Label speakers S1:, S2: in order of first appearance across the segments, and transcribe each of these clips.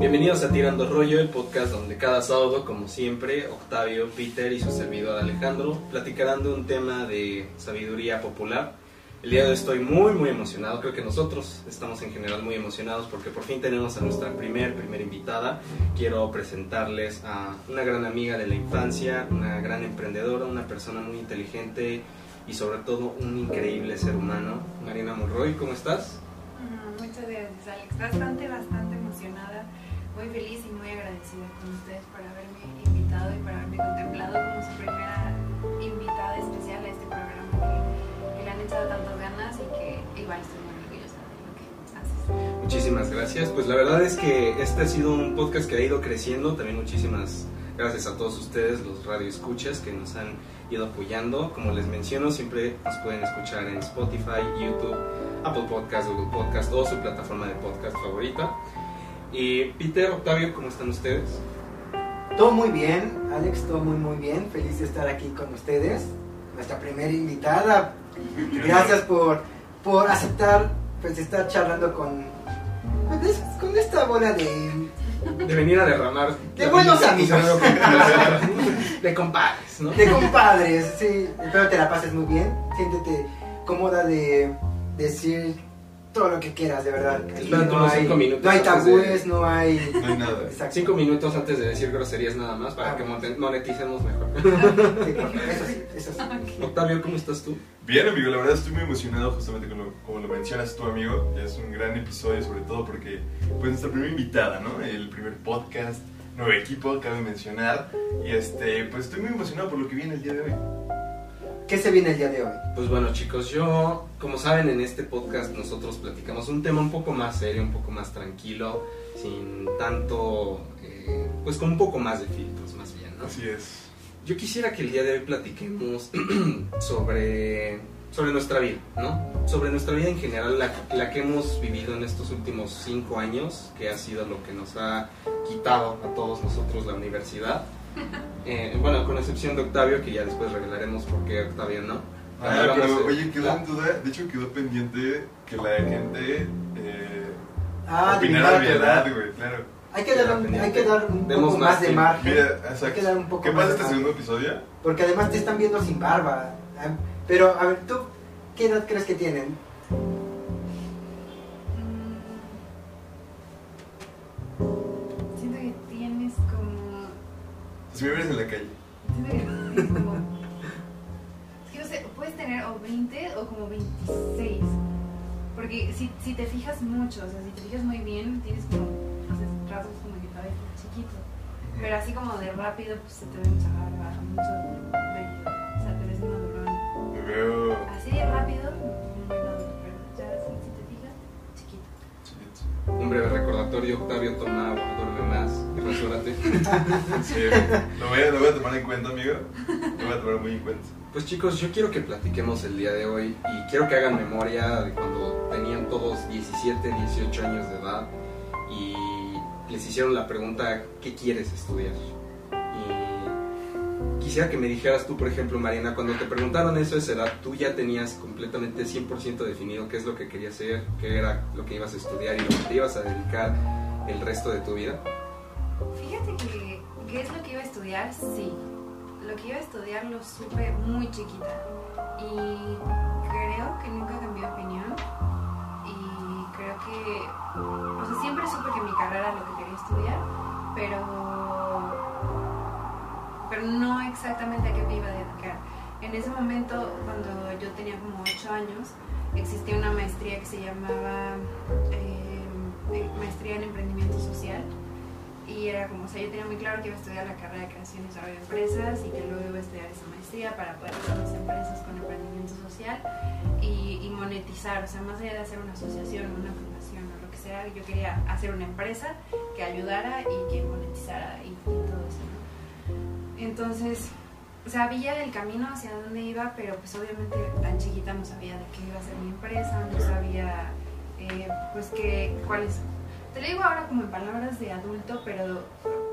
S1: Bienvenidos a Tirando Rollo, el podcast donde cada sábado, como siempre, Octavio, Peter y su servidor Alejandro platicarán de un tema de sabiduría popular. El día de hoy estoy muy muy emocionado, creo que nosotros estamos en general muy emocionados porque por fin tenemos a nuestra primer, primera invitada. Quiero presentarles a una gran amiga de la infancia, una gran emprendedora, una persona muy inteligente y sobre todo un increíble ser humano. Marina Monroy, ¿cómo estás?
S2: Mm, Muchas gracias, Alex. Bastante, bastante muy feliz y muy agradecida con ustedes por haberme invitado y por haberme contemplado como su primera invitada especial a este programa que, que le han echado tantas ganas y que igual estoy muy orgullosa de lo que haces.
S1: Muchísimas gracias. Pues la verdad es que este ha sido un podcast que ha ido creciendo. También muchísimas gracias a todos ustedes, los radioescuchas que nos han ido apoyando. Como les menciono, siempre nos pueden escuchar en Spotify, YouTube, Apple Podcast, Google Podcast o su plataforma de podcast favorita. Y Peter, Octavio, ¿cómo están ustedes?
S3: Todo muy bien, Alex, todo muy muy bien. Feliz de estar aquí con ustedes. Nuestra primera invitada. Gracias por, por aceptar pues estar charlando con, con esta bola de,
S1: De venir a derramar.
S3: De buenos amigos.
S1: De compadres, ¿no?
S3: de compadres. Sí, espero te la pases muy bien. Siéntete cómoda de decir todo lo que quieras, de verdad. Aquí no, hay,
S1: cinco minutos
S3: no hay
S1: antes de-
S3: tabúes, no hay...
S4: No hay nada.
S3: Exacto.
S1: Cinco minutos antes de decir groserías nada más para
S3: Ah.
S1: que moneticemos mejor.
S3: Sí, eso sí, eso sí.
S1: Octavio, ¿cómo estás tú?
S4: Bien, amigo, la verdad estoy muy emocionado justamente como lo, como lo mencionas tú, amigo. Es un gran episodio, sobre todo porque pues nuestra primera invitada, ¿no? El primer podcast, nuevo equipo, cabe mencionar. Y este, pues estoy muy emocionado por lo que viene el día de hoy.
S3: ¿Qué se viene el día de hoy?
S1: Pues bueno chicos, yo, como saben, en este podcast nosotros platicamos un tema un poco más serio, un poco más tranquilo, sin tanto, eh, pues con un poco más de filtros más bien, ¿no?
S4: Así es.
S1: Yo quisiera que el día de hoy platiquemos sobre, sobre nuestra vida, ¿no? Sobre nuestra vida en general, la, la que hemos vivido en estos últimos cinco años, que ha sido lo que nos ha quitado a todos nosotros la universidad. Eh, bueno, con excepción de Octavio, que ya después revelaremos por qué Octavio no.
S4: Ah, pero
S1: de-
S4: oye, quedó
S1: ¿Ah?
S4: en duda, de hecho quedó pendiente que la gente eh,
S3: Ah,
S4: opinara
S3: de
S4: mi
S3: verdad.
S4: edad, güey, claro.
S3: Hay que dar un, hay que dar un
S1: Demos
S3: poco
S1: más
S3: más de margen.
S4: Mira,
S3: Hay
S4: exacto.
S3: que dar un poco
S4: ¿Qué
S3: más
S4: pasa este
S3: margen.
S4: segundo episodio?
S3: Porque además te están viendo sin barba. Ah, Pero, a ver, ¿tú qué edad crees que tienen?
S4: Si me ves en la calle.
S2: Es que no sé, puedes tener o 20 o como 26. Porque si, si te fijas mucho, o sea, si te fijas muy bien, tienes como, no sé, rasgos como que todavía estás chiquito. Pero así como de rápido, pues se te ve mucha barba, mucho vello. O sea, te ves madurón.
S4: Me veo
S2: Así de rápido, muy maduro. Pero ya si, si te fijas, chiquito.
S4: chiquito.
S1: Un breve recordatorio, Octavio toma agua, duerme rasúrate.
S4: Sí, lo voy, a, lo voy a tomar en cuenta, amigo. Lo voy a tomar muy en cuenta.
S1: Pues chicos, yo quiero que platiquemos el día de hoy y quiero que hagan memoria de cuando tenían todos 17, 18 años de edad y les hicieron la pregunta, ¿qué quieres estudiar? Y quisiera que me dijeras tú, por ejemplo, Marina, cuando te preguntaron eso a esa edad, tú ya tenías completamente 100% definido qué es lo que querías hacer, qué era lo que ibas a estudiar y lo que te ibas a dedicar el resto de tu vida.
S2: Que, ¿qué es lo que iba a estudiar? Sí. Lo que iba a estudiar lo supe muy chiquita. Y creo que nunca cambié de opinión. Y creo que. O sea, siempre supe que mi carrera era lo que quería estudiar, pero. Pero no exactamente a qué me iba a dedicar. En ese momento, cuando yo tenía como 8 años, existía una maestría que se llamaba eh, Maestría en Emprendimiento Social y era como, o sea, yo tenía muy claro que iba a estudiar la carrera de creación y desarrollo de empresas y que luego iba a estudiar esa maestría para poder hacer las empresas con emprendimiento social y, monetizar, o sea, más allá de hacer una asociación, una fundación o lo que sea, yo quería hacer una empresa que ayudara y que monetizara y, y todo eso, ¿no? Entonces, sabía el camino hacia dónde iba, pero pues obviamente tan chiquita no sabía de qué iba a ser mi empresa, no sabía eh, pues que, cuáles te lo digo ahora como en palabras de adulto, pero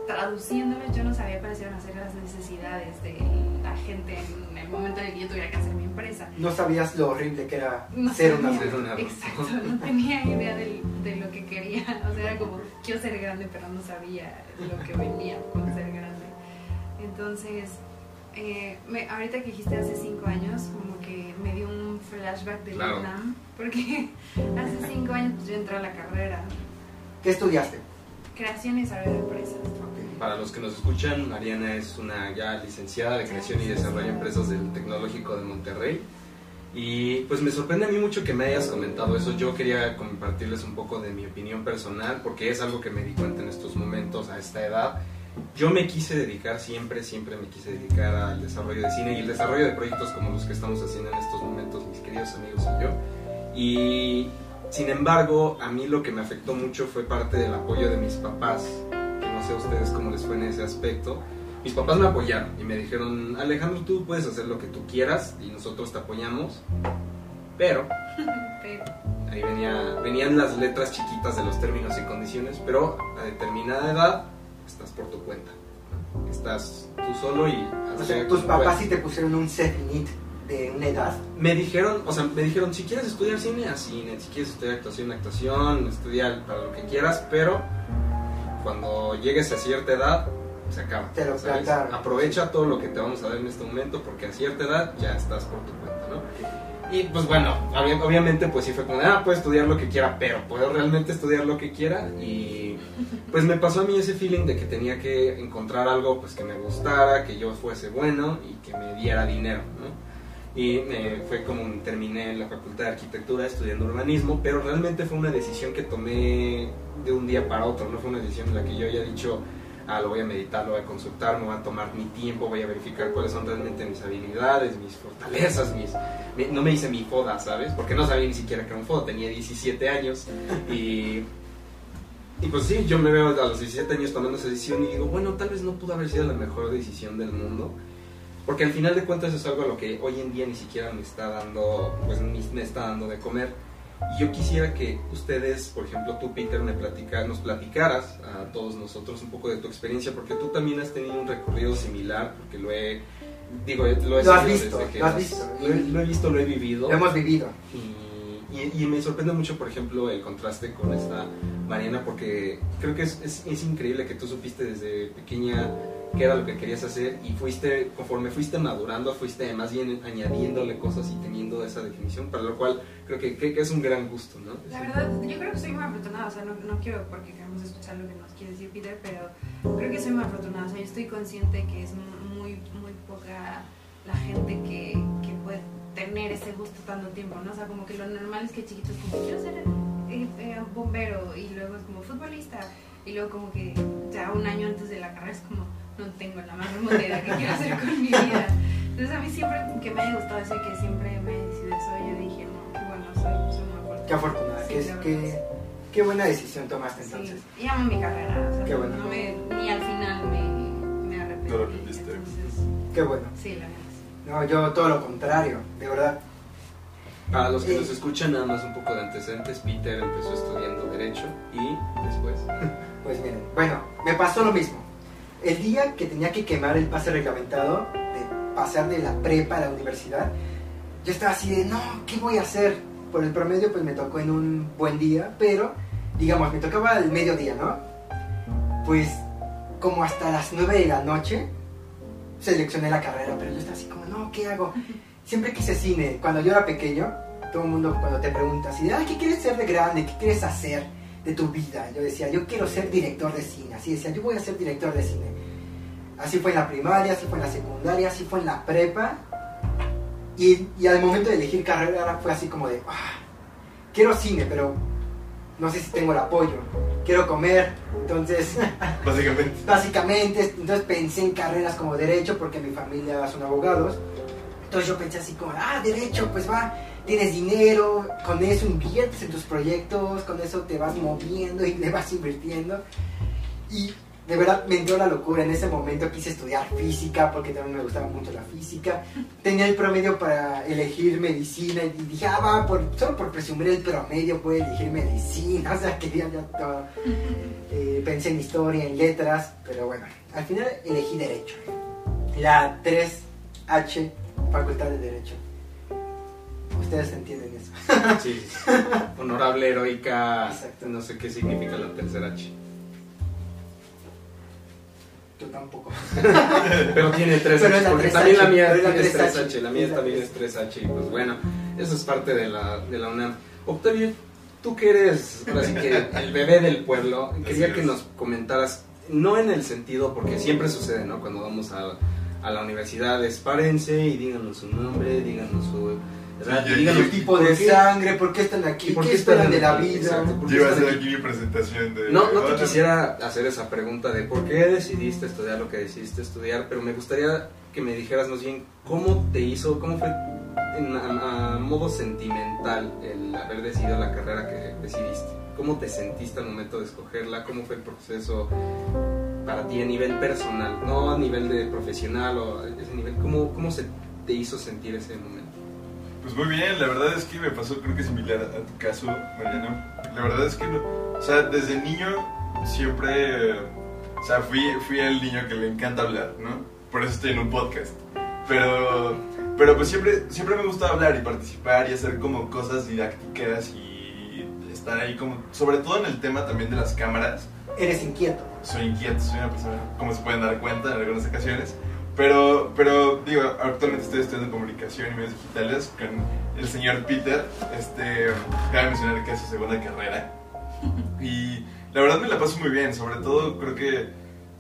S2: traduciéndolo yo no sabía cuáles iban a ser las necesidades de la gente en el momento en el que yo tuviera que hacer mi empresa.
S3: No sabías lo horrible que era
S2: No
S3: ser una
S1: Ser una-
S2: Exacto, no tenía idea del- de, lo que quería. O sea, era como, quiero ser grande, pero no sabía lo que venía con ser grande. Entonces, eh, me- ahorita que dijiste hace cinco años, como que me dio un flashback de
S1: Claro.
S2: Vietnam, porque hace cinco años pues, yo entré a la carrera,
S3: ¿Qué estudiaste?
S2: creación y desarrollo de empresas.
S1: Para los que nos escuchan, Mariana es una ya licenciada de creación y desarrollo de empresas del Tecnológico de Monterrey. Y pues me sorprende a mí mucho que me hayas comentado eso. Yo quería compartirles un poco de mi opinión personal porque es algo que me di cuenta en estos momentos, a esta edad. Yo me quise dedicar siempre, siempre me quise dedicar al desarrollo de cine y el desarrollo de proyectos como los que estamos haciendo en estos momentos, mis queridos amigos y yo. Y sin embargo, a mí lo que me afectó mucho fue parte del apoyo de mis papás, que no sé a ustedes cómo les fue en ese aspecto. Mis papás me apoyaron y me dijeron, Alejandro, tú puedes hacer lo que tú quieras y nosotros te apoyamos, pero ahí venía, venían las letras chiquitas de los términos y condiciones, pero a determinada edad estás por tu cuenta. Estás tú solo y...
S3: O sea, tus papás sí te pusieron un set de una edad.
S1: Me dijeron, o sea, me dijeron, si quieres estudiar cine, a cine, si quieres estudiar actuación, actuación, estudiar para lo que quieras, pero cuando llegues a cierta edad, se acaba.
S3: Te lo
S1: ¿sabes? Aprovecha todo lo que te vamos a dar en este momento, porque a cierta edad ya estás por tu cuenta, ¿no? Y pues bueno, obvi- obviamente pues sí fue como, ah, puedo estudiar lo que quiera, pero puedo realmente estudiar lo que quiera. Y pues me pasó a mí ese feeling de que tenía que encontrar algo pues que me gustara, que yo fuese bueno y que me diera dinero, ¿no? Y eh, fue como terminé la facultad de arquitectura estudiando urbanismo, pero realmente fue una decisión que tomé de un día para otro, no fue una decisión en la que yo haya dicho, ah, lo voy a meditar, lo voy a consultar, me voy a tomar mi tiempo, voy a verificar cuáles son realmente mis habilidades, mis fortalezas, mis... mi- no me hice mi foda, ¿sabes? Porque no sabía ni siquiera que era un foda, tenía 17 años y... Y pues sí, yo me veo a los 17 años tomando esa decisión y digo, bueno, tal vez no pudo haber sido la mejor decisión del mundo. Porque al final de cuentas es algo a lo que hoy en día ni siquiera me está dando, pues me está dando de comer. Y yo quisiera que ustedes, por ejemplo, tú Peter, me platica- nos platicaras a todos nosotros un poco de tu experiencia, porque tú también has tenido un recorrido similar, porque lo he, digo, lo he
S3: Lo has visto,
S1: desde que
S3: lo has visto.
S1: Lo he, lo he visto, lo he vivido.
S3: Lo hemos vivido.
S1: Y, y- y me sorprende mucho, por ejemplo, el contraste con esta Mariana, porque creo que es, es- es increíble que tú supiste desde pequeña qué era lo que querías hacer y fuiste, conforme fuiste madurando, fuiste más bien añadiéndole cosas y teniendo esa definición, para lo cual creo que, que- que es un gran gusto, ¿no?
S2: La verdad, yo creo que soy muy afortunada, o sea, no, no quiero porque queremos escuchar lo que nos quiere decir Peter, pero creo que soy muy afortunada, o sea, yo estoy consciente que es muy, muy poca la gente que, que puede tener ese gusto tanto tiempo, ¿no? O sea, como que lo normal es que chiquitos como quiero ser eh, eh, bombero y luego es como futbolista y luego como que ya un año antes de la carrera es como no tengo la más remota idea que quiero hacer con mi vida. Entonces a mí siempre que me haya gustado eso y que siempre me he decidido eso, yo dije, no, qué bueno, soy, soy muy afortunada.
S3: Qué afortunada.
S2: Sí,
S3: qué, qué, qué buena decisión tomaste
S2: Sí,
S3: entonces.
S2: y amo mi carrera, o sea,
S3: Qué bueno.
S2: no me, ni al final me, me arrepentí.
S4: No arrepentiste.
S2: Entonces,
S3: Qué bueno.
S2: sí, la verdad. sí.
S3: No, yo todo lo contrario, de verdad.
S1: Para los que
S3: Eh.
S1: nos escuchan, nada más un poco de antecedentes, Peter empezó estudiando Derecho y después...
S3: Pues miren, bueno, me pasó lo mismo. El día que tenía que quemar el pase reglamentado, de pasar de la prepa a la universidad, yo estaba así de, no, ¿qué voy a hacer? Por el promedio, pues me tocó en un buen día, pero, digamos, me tocaba al mediodía, ¿no? Pues, como hasta las 9 de la noche, seleccioné la carrera, pero yo estaba así como, no, ¿qué hago? Siempre quise cine. Cuando yo era pequeño, todo el mundo cuando te pregunta así, de, "Ay, ¿qué quieres ser de grande? ¿Qué quieres hacer de tu vida? Yo decía, yo quiero ser director de cine. Así decía, yo voy a ser director de cine. Así fue en la primaria, así fue en la secundaria, así fue en la prepa. Y, y al momento de elegir carrera fue así como de, "Ah, quiero cine, pero no sé si tengo el apoyo. Quiero comer, entonces
S4: Básicamente.
S3: básicamente, entonces pensé en carreras como derecho porque mi familia son abogados. Entonces yo pensé así como, ah, derecho, pues va, tienes dinero, con eso inviertes en tus proyectos, con eso te vas moviendo y le vas invirtiendo. Y de verdad me entró la locura. En ese momento quise estudiar física porque también me gustaba mucho la física. Tenía el promedio para elegir medicina y dije, ah, va, por, solo por presumir el promedio puedo elegir medicina. O sea, quería ya todo. Eh, pensé en historia, en letras, pero bueno, al final elegí derecho. La 3H, Facultad de Derecho. Ustedes entienden eso.
S1: Sí. Honorable, heroica,
S3: Exacto.
S1: no sé qué significa la tercera H.
S3: Yo tampoco.
S1: Pero tiene tres
S3: Pero
S1: H,
S3: es la
S1: porque
S3: 3H,
S1: también la mía
S3: es 3H,
S1: 3H, la mía
S3: es
S1: también
S3: 3H.
S1: es 3H, y pues bueno, eso es parte de la, de la UNAM. Octavio, tú que eres, ahora sí que el bebé del pueblo, quería
S4: Así
S1: que
S4: es.
S1: nos comentaras, no en el sentido, porque siempre sucede, ¿no? Cuando vamos a, a la universidad, es párense y díganos su nombre, díganos su
S3: ¿Qué tipo de
S1: qué-
S3: sangre? ¿Por qué están aquí?
S1: ¿Y por
S3: ¿Qué
S1: qué
S3: esperan de la vida?
S1: Exacto. ¿Por qué
S4: Yo iba a hacer
S1: aquí?
S4: mi presentación de...
S1: No, no te quisiera hacer esa pregunta de por qué decidiste estudiar lo que decidiste estudiar, pero me gustaría que me dijeras más bien cómo te hizo, cómo fue en- a, a modo sentimental el haber decidido la carrera que decidiste. ¿Cómo te sentiste al momento de escogerla? ¿Cómo fue el proceso para ti a nivel personal? No a nivel de profesional o a ese nivel. ¿Cómo, cómo se te hizo sentir ese momento?
S4: Pues muy bien, la verdad es que me pasó creo que similar a, tu caso, Mariano. La verdad es que, no- o sea, desde niño siempre, eh, o sea, fui, fui el niño que le encanta hablar, ¿no? Por eso estoy en un podcast. Pero, pero pues siempre, siempre me gusta hablar y participar y hacer como cosas didácticas y estar ahí como, sobre todo en el tema también de las cámaras
S3: Eres inquieto.
S4: soy inquieto, soy una persona, como se pueden dar cuenta en algunas ocasiones. Pero, pero digo, actualmente estoy estudiando comunicación y medios digitales con el señor Peter. Este, cabe mencionar que es su segunda carrera. Y la verdad me la paso muy bien, sobre todo creo que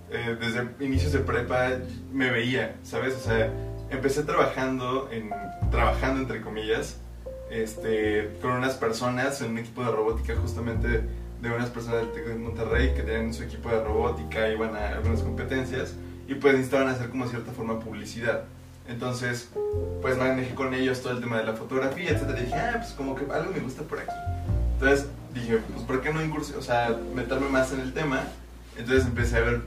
S4: eh, desde inicios de prepa me veía, ¿sabes? O sea, empecé trabajando, en, trabajando entre comillas, este, con unas personas en un equipo de robótica justamente de unas personas del TEC de Monterrey que tenían su equipo de robótica, iban a algunas competencias y pues necesitaban hacer como cierta forma publicidad. Entonces, pues manejé con ellos todo el tema de la fotografía, etcétera. Y dije, ah, pues como que algo me gusta por aquí. Entonces dije, pues ¿por qué no incursionar, o sea, meterme más en el tema? Entonces empecé a ver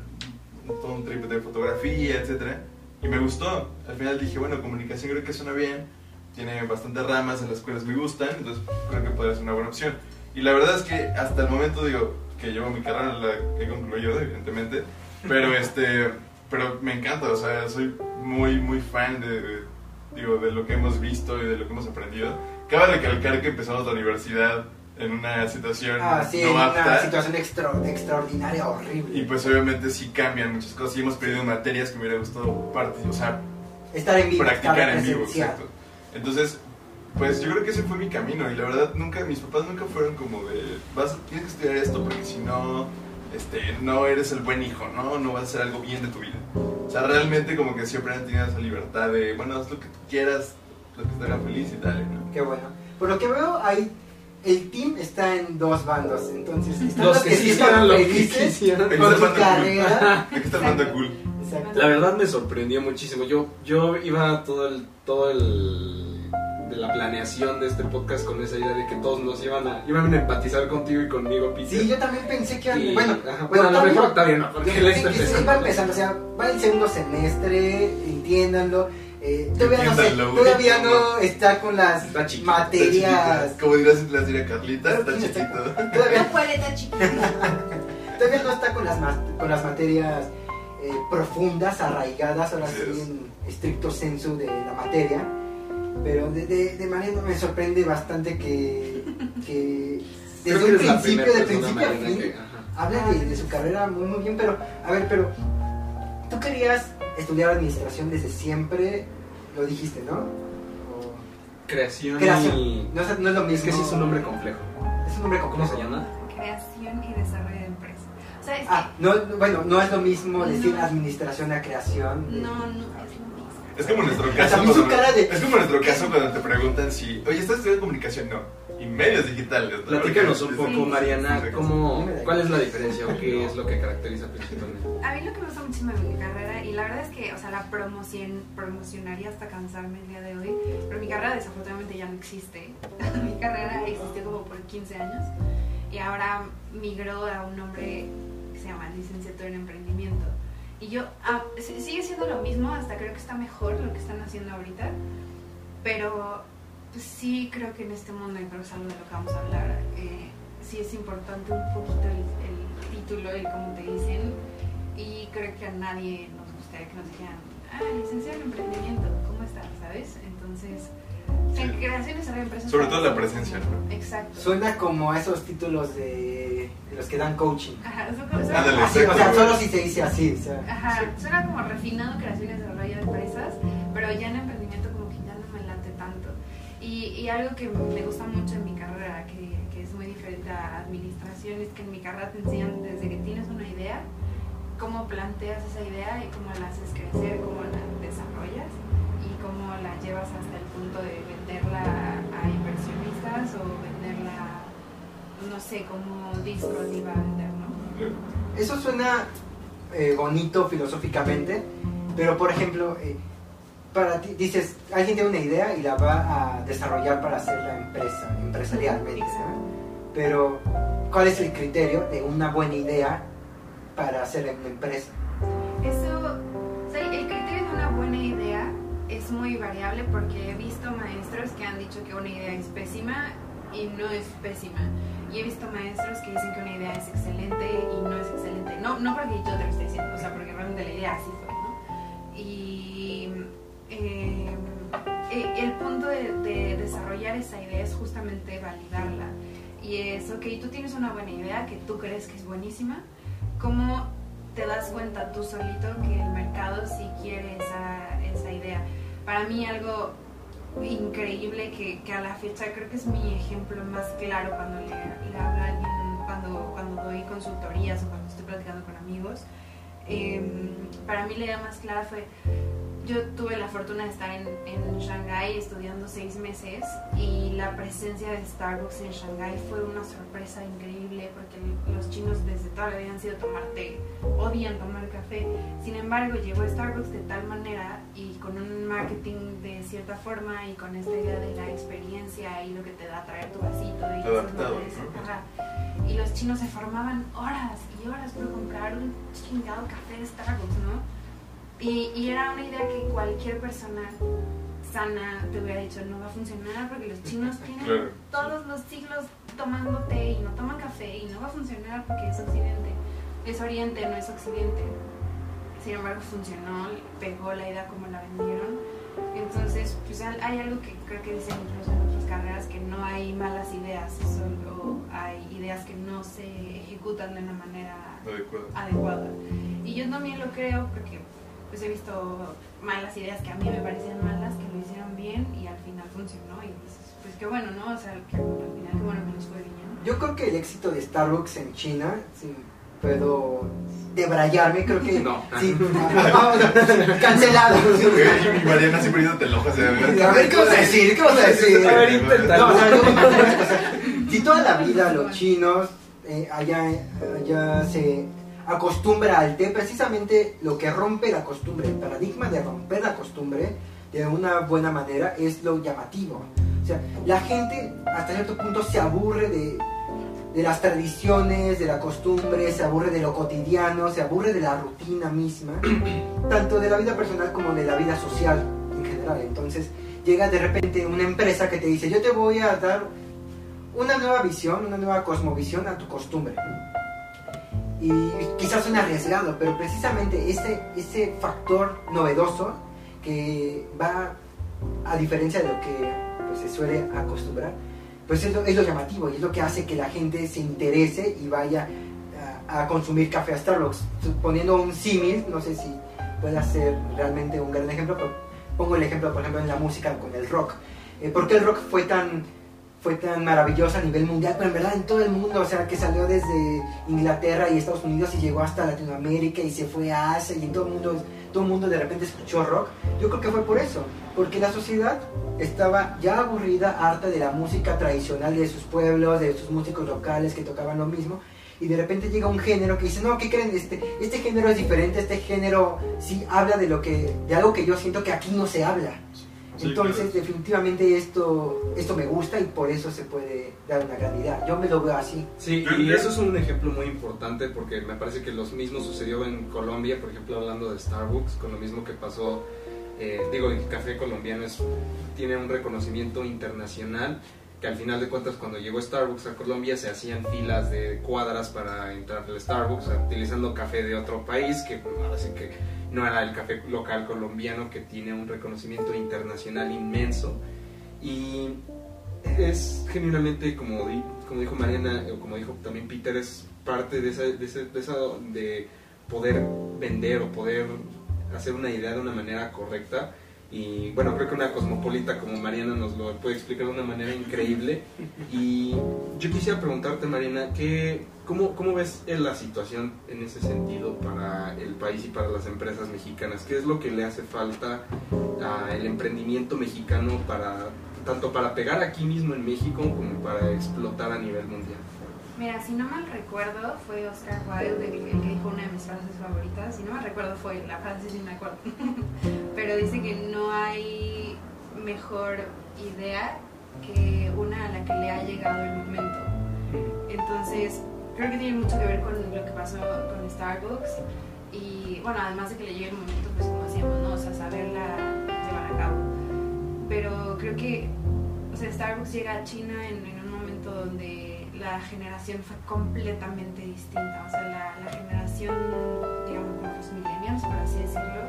S4: todo un trip de fotografía, etcétera. Y me gustó. Al final dije, bueno, comunicación creo que suena bien. Tiene bastantes ramas en las cuales me gustan. Entonces creo que podría ser una buena opción. Y la verdad es que hasta el momento, digo, que llevo mi carrera, la he concluido, evidentemente. Pero este, pero me encanta, o sea, soy muy, muy fan de, de- digo, de lo que hemos visto y de lo que hemos aprendido. Cabe recalcar que empezamos la universidad en una situación
S3: Ah, sí,
S4: no
S3: en una
S4: apta.
S3: situación extra- extraordinaria, horrible.
S4: Y pues obviamente sí cambian muchas cosas y hemos perdido materias que me hubiera gustado parte, o sea,
S3: estar en vivo,
S4: practicar
S3: estar
S4: en vivo,
S3: presencial.
S4: exacto. Entonces, pues yo creo que ese fue mi camino y la verdad nunca, mis papás nunca fueron como de, vas, tienes que estudiar esto porque si no, este, no eres el buen hijo, ¿no? No vas a hacer algo bien de tu vida. O sea, realmente como que siempre han tenido esa libertad de, bueno, haz lo que tú quieras, lo que te haga feliz y tal, ¿no?
S3: Qué bueno. Por lo que veo, hay, el team está en dos bandos. Entonces, están
S1: Los que sí
S3: están
S1: lo que
S3: felices.
S4: Aquí
S3: con su
S4: cool.
S3: carrera.
S4: Aquí está armando cool.
S3: Exacto.
S1: La verdad me sorprendió muchísimo. Yo, yo iba todo el, todo el de la planeación de este podcast con esa idea de que todos nos iban a, iban a empatizar contigo y conmigo, Peter.
S3: Sí, yo también pensé que...
S1: Y-
S3: bueno,
S1: ajá,
S3: bueno,
S1: bueno, a lo mejor Octavio no, porque él está empezando.
S3: va empezando, o sea, va el segundo semestre, entiéndanlo. Eh, todavía no, sé, todavía no está con las
S1: Está chiquito,
S4: Está
S3: materias.
S4: Como dirás, las diría Carlita, está
S3: Sí,
S4: chiquito.
S3: Todavía,
S2: No puede estar chiquito.
S3: todavía no está con las, con las materias eh, profundas, arraigadas, ahora sí en estricto sensu de la materia. Pero de, de, de manera me sorprende bastante que, que
S1: Creo
S3: desde
S1: que
S3: un principio, de principio a fin,
S1: que-
S3: habla de, de su carrera muy muy bien, pero a ver, pero tú querías estudiar administración desde siempre, lo dijiste, ¿no? O-
S1: Creación,
S3: Creación.
S1: y...
S3: No, es- no es lo mismo.
S1: Es que sí es un nombre complejo.
S3: Es un nombre
S1: ¿Cómo se llama?
S2: Creación y desarrollo de empresas. O sea, es que
S3: Ah, no, no, bueno, no es lo mismo decir
S2: No.
S3: administración a creación.
S2: no, no es lo mismo.
S4: Es como nuestro caso. cuando-
S3: cara de-
S4: Es como nuestro caso cuando te preguntan si, oye, ¿estás estudiando comunicación? No. Y medios digitales. ¿no?
S1: Platícanos un poco,
S2: Sí.
S1: Mariana, ¿cómo. ¿cuál es la diferencia o qué es lo que caracteriza principalmente?
S2: A mí lo que me gusta muchísimo de mi carrera, y la verdad es que, o sea, la promoción, promocionaría hasta cansarme el día de hoy, pero mi carrera desafortunadamente ya no existe. mi carrera existió como por 15 años y ahora migró a un nombre que se llama licenciatura en emprendimiento. Y yo, ah, si- sigue siendo lo mismo, hasta creo que está mejor lo que están haciendo ahorita, pero pues, sí creo que en este mundo, algo de lo que vamos a hablar, eh, sí es importante un poquito el, el título y cómo te dicen, y creo que a nadie nos gustaría que nos dijeran, ah, licenciado en emprendimiento, ¿cómo estás? ¿Sabes? Entonces, en creaciones de empresas...
S4: Sobre todo la presencia, ¿no?
S2: Exacto.
S3: Suena como a esos títulos de, de los que dan coaching.
S2: Ajá, como- son-
S4: Ándale,
S3: Así, o sea, solo si se dice así. O sea,
S2: Ajá, suena como refinado creación y desarrollo de empresas, pero ya en emprendimiento como que ya no me late tanto. Y, y algo que me gusta mucho en mi carrera, que, que es muy diferente a administración, es que en mi carrera te enseñan desde que tienes una idea, cómo planteas esa idea y cómo la haces crecer, cómo la desarrollas cómo la llevas hasta el punto de venderla a inversionistas o venderla, no sé, como discos iba a vender, ¿no?
S3: Eso suena eh, bonito filosóficamente, pero por ejemplo, eh, para ti, dices, alguien tiene una idea y la va a desarrollar para hacerla empresa, empresarialmente, ¿no? Pero, ¿cuál es el criterio de una buena idea para hacer una empresa?
S2: Muy variable porque he visto maestros que han dicho que una idea es pésima y no es pésima. Y he visto maestros que dicen que una idea es excelente y no es excelente. No, no porque yo te lo esté diciendo, o sea, porque realmente la idea así fue, ¿no? Y eh, eh, el punto de, de desarrollar esa idea es justamente validarla. Y es, ok, tú tienes una buena idea que tú crees que es buenísima, ¿cómo te das cuenta tú solito que el mercado sí quiere esa, esa idea? Para mí algo increíble que, que a la fecha creo que es mi ejemplo más claro cuando le, le hablo alguien, cuando, cuando doy consultorías o cuando estoy platicando con amigos. Em, para mí la idea más clara fue, yo tuve la fortuna de estar en, en Shanghái estudiando seis meses y la presencia de Starbucks en Shanghái fue una sorpresa increíble porque los chinos desde toda la vida han sido tomar té, odian tomar café. Sin embargo, llegó Starbucks de tal manera y con un marketing de cierta forma y con esta idea de la experiencia y lo que te da traer tu vasito y. Y los chinos se formaban horas y horas por comprar un chingado café de Starbucks, ¿no? Y, y era una idea que cualquier persona sana te hubiera dicho no va a funcionar porque los chinos tienen
S4: Claro.
S2: todos los siglos tomando té y no toman café y no va a funcionar porque es occidente. Es oriente, no es occidente. Sin embargo, funcionó, pegó la idea como la vendieron. Entonces, pues hay algo que creo que dicen incluso en otras carreras, que no hay malas ideas, solo hay ideas que no se ejecutan de una manera
S4: Adecuado.
S2: adecuada. Y yo también lo creo porque pues he visto malas ideas que a mí me parecían malas, que lo hicieron bien y al final funcionó. Y dices, pues qué bueno, ¿no? O sea, que al final qué bueno que nos fue bien.
S3: Yo creo que el éxito de Starbucks en China, si puedo debrayarme, creo que...
S1: No.
S3: Sí, cancelado.
S4: Y Mariana siempre yéndote el ojo hacia
S3: A ver, ¿qué vas a decir? ¿Qué vas a decir?
S1: A ver.
S3: No, o sea, yo- o sea, si toda la vida los chinos eh, allá, allá se acostumbra al té, precisamente lo que rompe la costumbre, el paradigma de romper la costumbre de una buena manera es lo llamativo. O sea, la gente hasta cierto punto se aburre de, de las tradiciones, de la costumbre, se aburre de lo cotidiano, se aburre de la rutina misma, tanto de la vida personal como de la vida social en general. Entonces llega de repente una empresa que te dice, yo te voy a dar una nueva visión, una nueva cosmovisión a tu costumbre. Y quizás suena arriesgado, pero precisamente ese, ese factor novedoso que va a diferencia de lo que pues, se suele acostumbrar, pues es lo, es lo llamativo y es lo que hace que la gente se interese y vaya a, a consumir café a Starbucks. Poniendo un símil, no sé si pueda ser realmente un gran ejemplo, pero pongo el ejemplo, por ejemplo, en la música con el rock. Eh, ¿Por qué el rock fue tan, fue tan maravilloso a nivel mundial? Pero en verdad en todo el mundo, o sea, que salió desde Inglaterra y Estados Unidos y llegó hasta Latinoamérica y se fue a Asia y en todo el mundo, todo mundo de repente escuchó rock. Yo creo que fue por eso, porque la sociedad estaba ya aburrida, harta de la música tradicional de sus pueblos, de sus músicos locales que tocaban lo mismo. Y de repente llega un género que dice, no, ¿qué creen? Este, este género es diferente, este género sí habla de, lo que, de algo que yo siento que aquí no se habla.
S4: Sí,
S3: Entonces,
S4: claro.
S3: definitivamente esto, esto me gusta y por eso se puede dar una idea. Yo me lo veo así.
S1: Sí, y eso es un ejemplo muy importante porque me parece que lo mismo sucedió en Colombia, por ejemplo, hablando de Starbucks, con lo mismo que pasó, eh, digo, el café colombiano es, tiene un reconocimiento internacional que al final de cuentas cuando llegó Starbucks a Colombia se hacían filas de cuadras para entrar al Starbucks utilizando café de otro país que pues, sí que no era el café local colombiano que tiene un reconocimiento internacional inmenso. Y es genuinamente como, di- dijo Mariana o como dijo también Peter es parte de esa, de, de poder vender o poder hacer una idea de una manera correcta. Y bueno creo que una cosmopolita como Mariana nos lo puede explicar de una manera increíble. Y yo quisiera preguntarte Mariana ¿qué, cómo, ¿cómo ves en la situación en ese sentido para el país y para las empresas mexicanas? ¿qué es lo que le hace falta al emprendimiento mexicano para tanto para pegar aquí mismo en México como para explotar a nivel mundial.
S2: Mira, si no mal recuerdo, fue Oscar Wilde el que dijo una de mis frases favoritas. Si no mal recuerdo, fue la frase, si me acuerdo. Pero dice que no hay mejor idea que una a la que le ha llegado el momento. Entonces, creo que tiene mucho que ver con lo que pasó con Starbucks. Y bueno, además de que le llegue el momento, pues como decíamos, ¿no? O sea, saberla llevar a cabo. Pero creo que, o sea, Starbucks llega a China en, en un momento donde la generación fue completamente distinta. O sea, la, la generación, digamos, como los millennials, por así decirlo,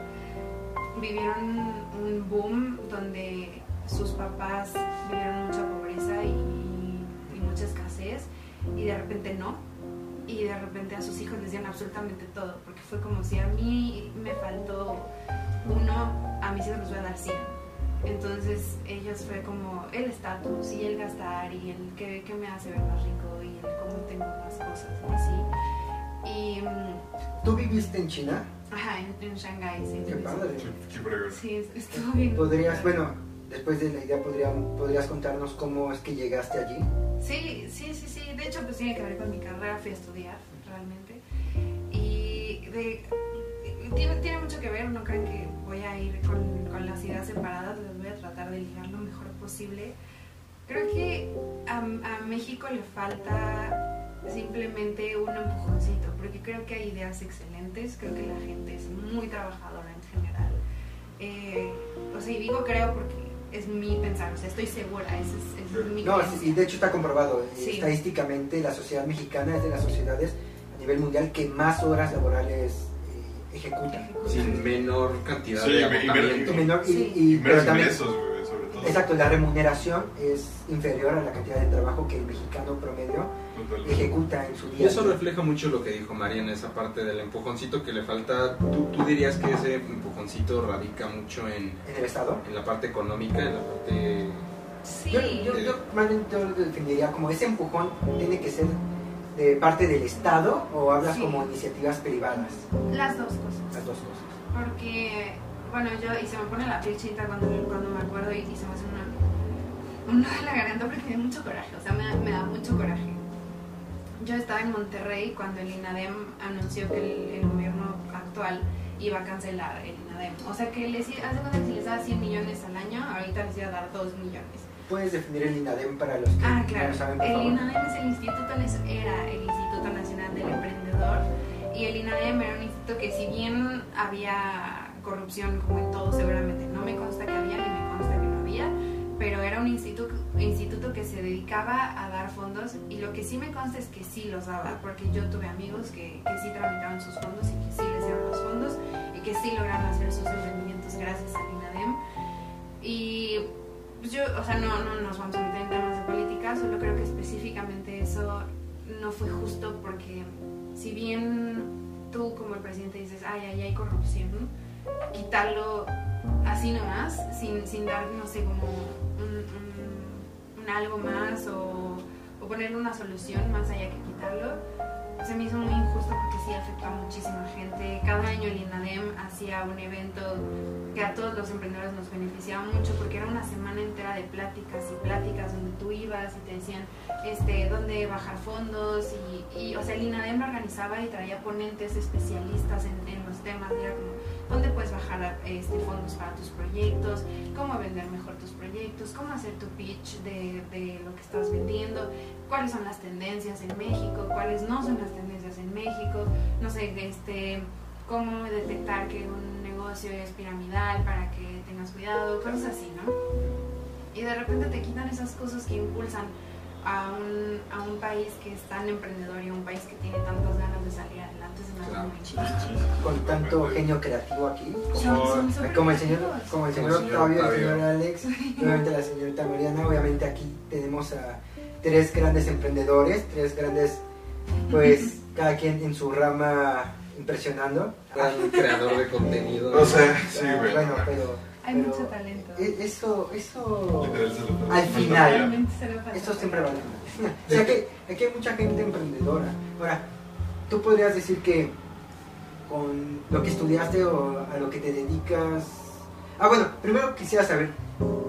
S2: vivieron un boom donde sus papás vivieron mucha pobreza y, y mucha escasez y de repente no. Y de repente a sus hijos les dieron absolutamente todo, porque fue como si a mí me faltó uno, a mis hijos les voy a dar 100. Entonces ellos fue como el estatus y el gastar y el que, que me hace ver más rico y el cómo tengo más cosas y así. Y, mm,
S3: ¿Tú viviste en China?
S2: ajá, en, en Shanghái, sí.
S3: Qué padre.
S2: Sí, es- estuvo bien.
S3: ¿Podrías, bueno, después de la idea, podría, podrías contarnos cómo es que llegaste allí?
S2: Sí, sí, sí, sí. De hecho, pues tiene que ver con mi carrera. Fui a estudiar, realmente. Y tiene, mucho que ver. No crean que voy a ir con, las ideas separadas. Las voy a tratar de ligar lo mejor posible. Creo que a, a México le falta simplemente un empujoncito. Porque creo que hay ideas excelentes. Creo que la gente es muy trabajadora en general. Eh, o sea, y digo creo porque es mi pensar. O sea, estoy segura. Ese es, ese es mi
S3: No,
S2: creencia.
S3: y de hecho está comprobado. eh,
S2: Sí.
S3: Estadísticamente, la sociedad mexicana es de las sociedades a nivel mundial que más horas laborales eh, ejecuta.
S1: Sin menor cantidad
S4: Sí,
S1: de agotamiento.
S3: Y menor- y-
S2: Sí.
S3: y-
S4: Y
S3: pero también,
S4: ingresos, güey, sobre todo.
S3: exacto, la remuneración es inferior a la cantidad de trabajo que el mexicano promedio. Ejecuta en su
S1: Y
S3: día.
S1: eso refleja mucho lo que dijo María en esa parte del empujoncito que le falta. ¿Tú, tú dirías que ese empujoncito radica mucho en,
S3: en el Estado.
S1: en la parte económica, en la parte...
S2: Sí,
S3: Yo, yo, yo más bien yo lo definiría como ese empujón tiene que ser de parte del Estado o hablas
S2: Sí.
S3: como iniciativas privadas,
S2: las dos cosas.
S3: las dos cosas.
S2: Porque, bueno, yo, y se me pone la piel chinita cuando, cuando me acuerdo y, y se me hace una, un nudo en la garganta porque da mucho coraje, o sea, me da, me da mucho coraje. Yo estaba en Monterrey cuando el INADEM anunció que el, el gobierno actual iba a cancelar el INADEM. O sea, que les, hace cuenta que si les daba 100 millones al año, ahorita les iba a dar 2 millones.
S3: ¿Puedes definir el INADEM para los que
S2: Ah,
S3: no
S2: claro.
S3: lo saben, por
S2: El
S3: favor?
S2: INADEM es el Instituto, era el Instituto Nacional del Emprendedor y el INADEM era un instituto que si bien había corrupción como en todo seguramente, no me consta que había ni me consta que no había, pero era un instituto, instituto que se dedicaba a dar fondos y lo que sí me consta es que sí los daba, porque yo tuve amigos que, que sí tramitaron sus fondos y que sí les dieron los fondos y que sí lograron hacer sus emprendimientos gracias al INADEM. Y yo, o sea, no, no nos vamos a meter en temas de política, solo creo que específicamente eso no fue justo porque si bien tú como el presidente dices, ay, ahí hay corrupción, quitarlo así nomás, sin, sin dar, no sé, como un, un- un algo más o, o ponerle una solución más allá que quitarlo, se me hizo muy injusto porque sí afectó a muchísima gente. Cada año el INADEM hacía un evento que a todos los emprendedores nos beneficiaba mucho porque era una semana entera de pláticas y pláticas donde tú ibas y te decían este, dónde bajar fondos y, y, o sea, el INADEM lo organizaba y traía ponentes especialistas en, en los temas y era como, dónde puedes bajar este, fondos para tus proyectos, cómo vender mejor tus proyectos, cómo hacer tu pitch de, de lo que estás vendiendo, cuáles son las tendencias en México, cuáles no son las tendencias en México, no sé, este, cómo detectar que un negocio es piramidal para que tengas cuidado, cosas así, ¿no? Y de repente te quitan esas cosas que impulsan a un, a un país que es tan emprendedor y a un país que tiene tantas ganas de salir adelante, se me hace
S1: Claro.
S2: muy chido.
S3: Con tanto genio creativo aquí.
S2: Son- son súper
S3: Como el señor, como el señor Octavio, el señor Alex, obviamente la señorita Mariana, obviamente aquí tenemos a tres grandes emprendedores, tres grandes, pues cada quien en su rama impresionando.
S1: Gran creador de contenido.
S4: O sea, sí, güey.
S3: bueno, pero,
S2: Hay
S3: pero
S2: mucho talento.
S3: e- eso, eso, Al final. Eso siempre
S2: talento.
S3: vale. O sea que aquí hay mucha gente emprendedora. Ahora, tú podrías decir que con lo que estudiaste o a lo que te dedicas. Ah, bueno, primero quisiera saber,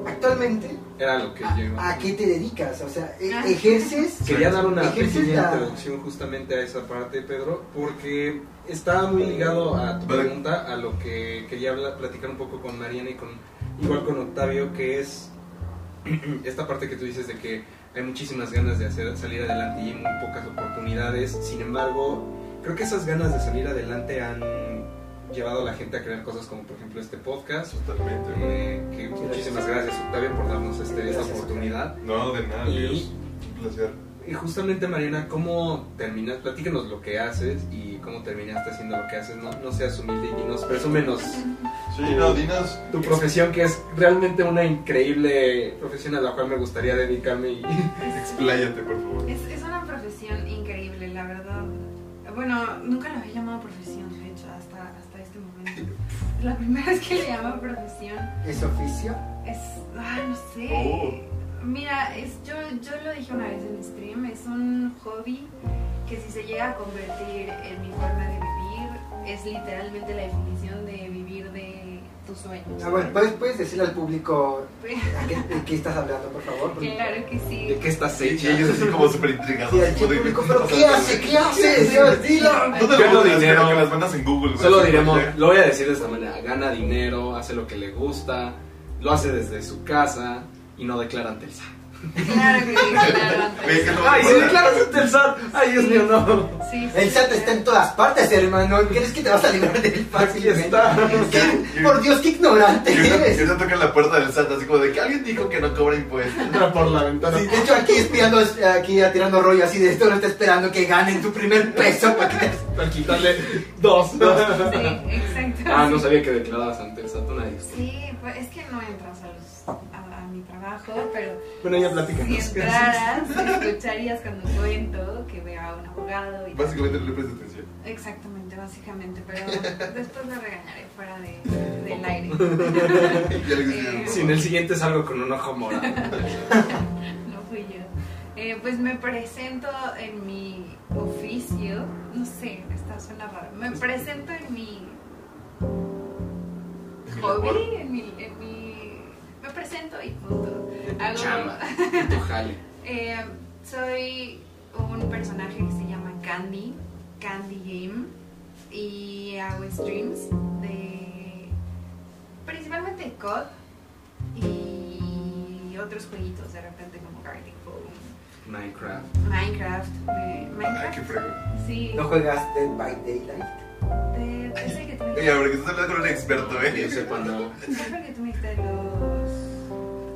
S3: actualmente,
S1: Era lo que yo
S3: ¿a, a qué te dedicas? O sea, e-
S2: Ah.
S3: ejerces.
S1: Quería dar una pequeña
S3: la-
S1: introducción justamente a esa parte, Pedro, porque está muy ligado a tu pregunta, a lo que quería hablar- platicar un poco con Mariana y con igual con Octavio, que es esta parte que tú dices de que hay muchísimas ganas de hacer salir adelante y hay muy pocas oportunidades. Sin embargo, creo que esas ganas de salir adelante han llevado a la gente a crear cosas como por ejemplo este podcast.
S4: Totalmente,
S1: eh, que muchísimas gracias Octavio por darnos este, esta
S3: Gracias,
S1: oportunidad.
S4: No, de nada,
S1: Y-
S4: Dios. Un placer.
S1: Y justamente Mariana, ¿cómo terminas? Platícanos lo que haces y cómo terminaste haciendo lo que haces. No, no seas humilde y dinos, presúmenos
S4: Sí, no, dinos.
S1: tu profesión, que es realmente una increíble profesión a la cual me gustaría dedicarme. Y...
S4: Expláyate, por favor.
S2: Es, es una profesión increíble, la verdad. Bueno, nunca la había llamado profesión, de hecho, hasta, hasta este momento. Es la primera vez que le llamo profesión.
S3: ¿Es oficio?
S2: Es, ay, no sé.
S4: Oh.
S2: Mira, es, yo, yo lo dije una vez en stream, es un hobby que si se llega a convertir en mi forma de vivir, es literalmente la definición de vivir de tus sueños.
S3: Ah, bueno, ¿puedes, puedes decirle al público a qué, de qué estás hablando, por favor? Porque-
S2: Claro que sí.
S1: ¿De qué estás hecha?
S4: y ellos así como súper intrigados.
S3: Sí, al público, ¿pero qué hace? ¿Qué hace? Dios, dilo.
S4: No te
S1: Gana
S4: lo dinero. que las mandas en Google.
S1: Solo diremos, lo voy a decir de esta manera, gana dinero, hace lo que le gusta, lo hace desde su casa y no declara ante el SAT.
S2: Claro que sí,
S4: que no-
S1: ¡Ay, si declaras ante el SAT! ¡Ay, Dios mío, no!
S2: Sí, sí,
S3: El SAT está en todas partes, hermano. ¿Crees que te vas a librar de él
S1: Aquí
S3: fácilmente?
S1: está.
S3: ¿Qué? Por Dios, qué ignorante eres.
S4: ahorita toca la puerta del SAT, así como de que alguien dijo que no cobra impuestos.
S1: Entra por la ventana.
S3: Sí, de hecho, aquí espiando, aquí tirando rollo así de esto, no está esperando que ganen tu primer peso para que te...
S1: Para quitarle dos.
S2: Sí, exacto.
S1: Ah, no sabía que declarabas ante el SAT, una disculpa.
S2: Sí, pues es que no entras a, los, trabajo, pero
S1: Bueno, ya
S2: si entraras, escucharías cuando cuento que veo a un abogado y
S4: Básicamente no le prestas atención.
S2: Exactamente, básicamente, pero después lo regañaré fuera de, del aire. Eh,
S1: Si en el siguiente salgo con un ojo morado.
S2: No fui yo. Eh, pues me presento en mi oficio, no sé, esta suena raro. Me presento en mi hobby, en mi, en mi... Me presento y punto.
S1: Tu
S2: Hago-
S1: chamba, en tu jale.
S2: Eh, soy un personaje que se llama Candy, Candy Game, y hago streams de principalmente COD y otros jueguitos de repente como Gartic Phone,
S1: Minecraft.
S2: Minecraft, Minecraft,
S4: qué fregón.
S2: sí,
S3: ¿No juegas Dead by Daylight?
S2: de, de ese que tú me
S4: Oye, porque estás hablando con un experto,
S1: Yo
S4: ¿eh?
S1: sé cuando.
S2: Siempre que tú me.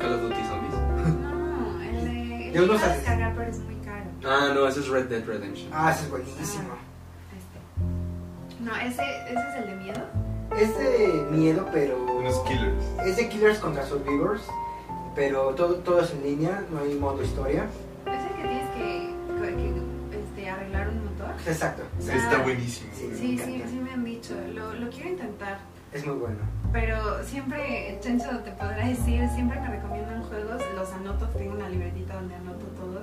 S1: Call of Duty Zombies.
S2: No, el de...
S3: Yo no
S2: descargar pero es muy caro.
S1: Ah, no, ese es Red Dead Redemption.
S3: Ah, ese es buenísimo.
S2: Este. No, ese, ese es el de miedo.
S3: Es de miedo, pero...
S4: Unos killers.
S3: Es de Killers contra Survivors, pero todo, todo es en línea, no hay modo historia.
S2: Es el que tienes que, que, este, arreglar un motor.
S3: Exacto,
S2: Ah.
S4: está buenísimo.
S3: Sí.
S2: Sí, sí, sí me han dicho. Lo, lo quiero intentar.
S3: es muy bueno.
S2: Pero siempre, Chencho te podrá decir, siempre me recomiendan juegos, los anoto, tengo una libretita donde anoto todo.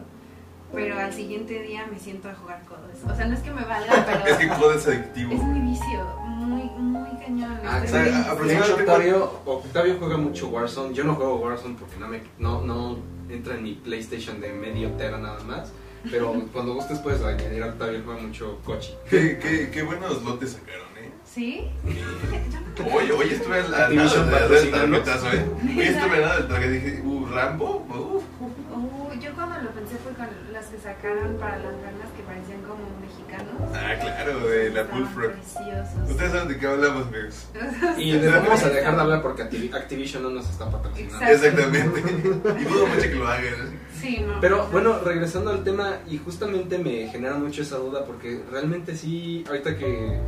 S2: Pero al siguiente día me siento a jugar codos. O sea, no es que me valga, pero
S4: Es que COD es adictivo.
S2: es mi vicio, muy, muy cañón.
S1: Ah, De hecho,
S4: aproximadamente-
S1: Octavio, Octavio juega mucho Warzone. Yo no juego Warzone porque no, me, no, no entra en mi PlayStation de medio tera nada más. Pero cuando gustes puedes añadir a Octavio juega mucho Kochi.
S4: Qué, qué, qué buenos lotes sacaron.
S2: ¿Sí?
S4: Oye, oye, estuve al al lado
S1: Activision
S4: de- del tarjetazo, ¿eh? Oye, estuve al lado del tarjetazo dije, uh, Rambo, uh,
S2: yo cuando lo pensé fue con las que sacaron para las ganas que parecían como mexicanos.
S4: Ah, claro, de la Bullfrog.
S2: Preciosos.
S4: Ustedes saben de qué hablamos, amigos.
S1: Y le vamos a dejar de hablar porque Activi- Activision no nos está patrocinando.
S2: Exacto.
S4: Exactamente. Y dudo mucho que lo hagan.
S2: Sí, no.
S1: Pero bueno, regresando al tema, y justamente me genera mucho esa duda porque realmente sí, ahorita que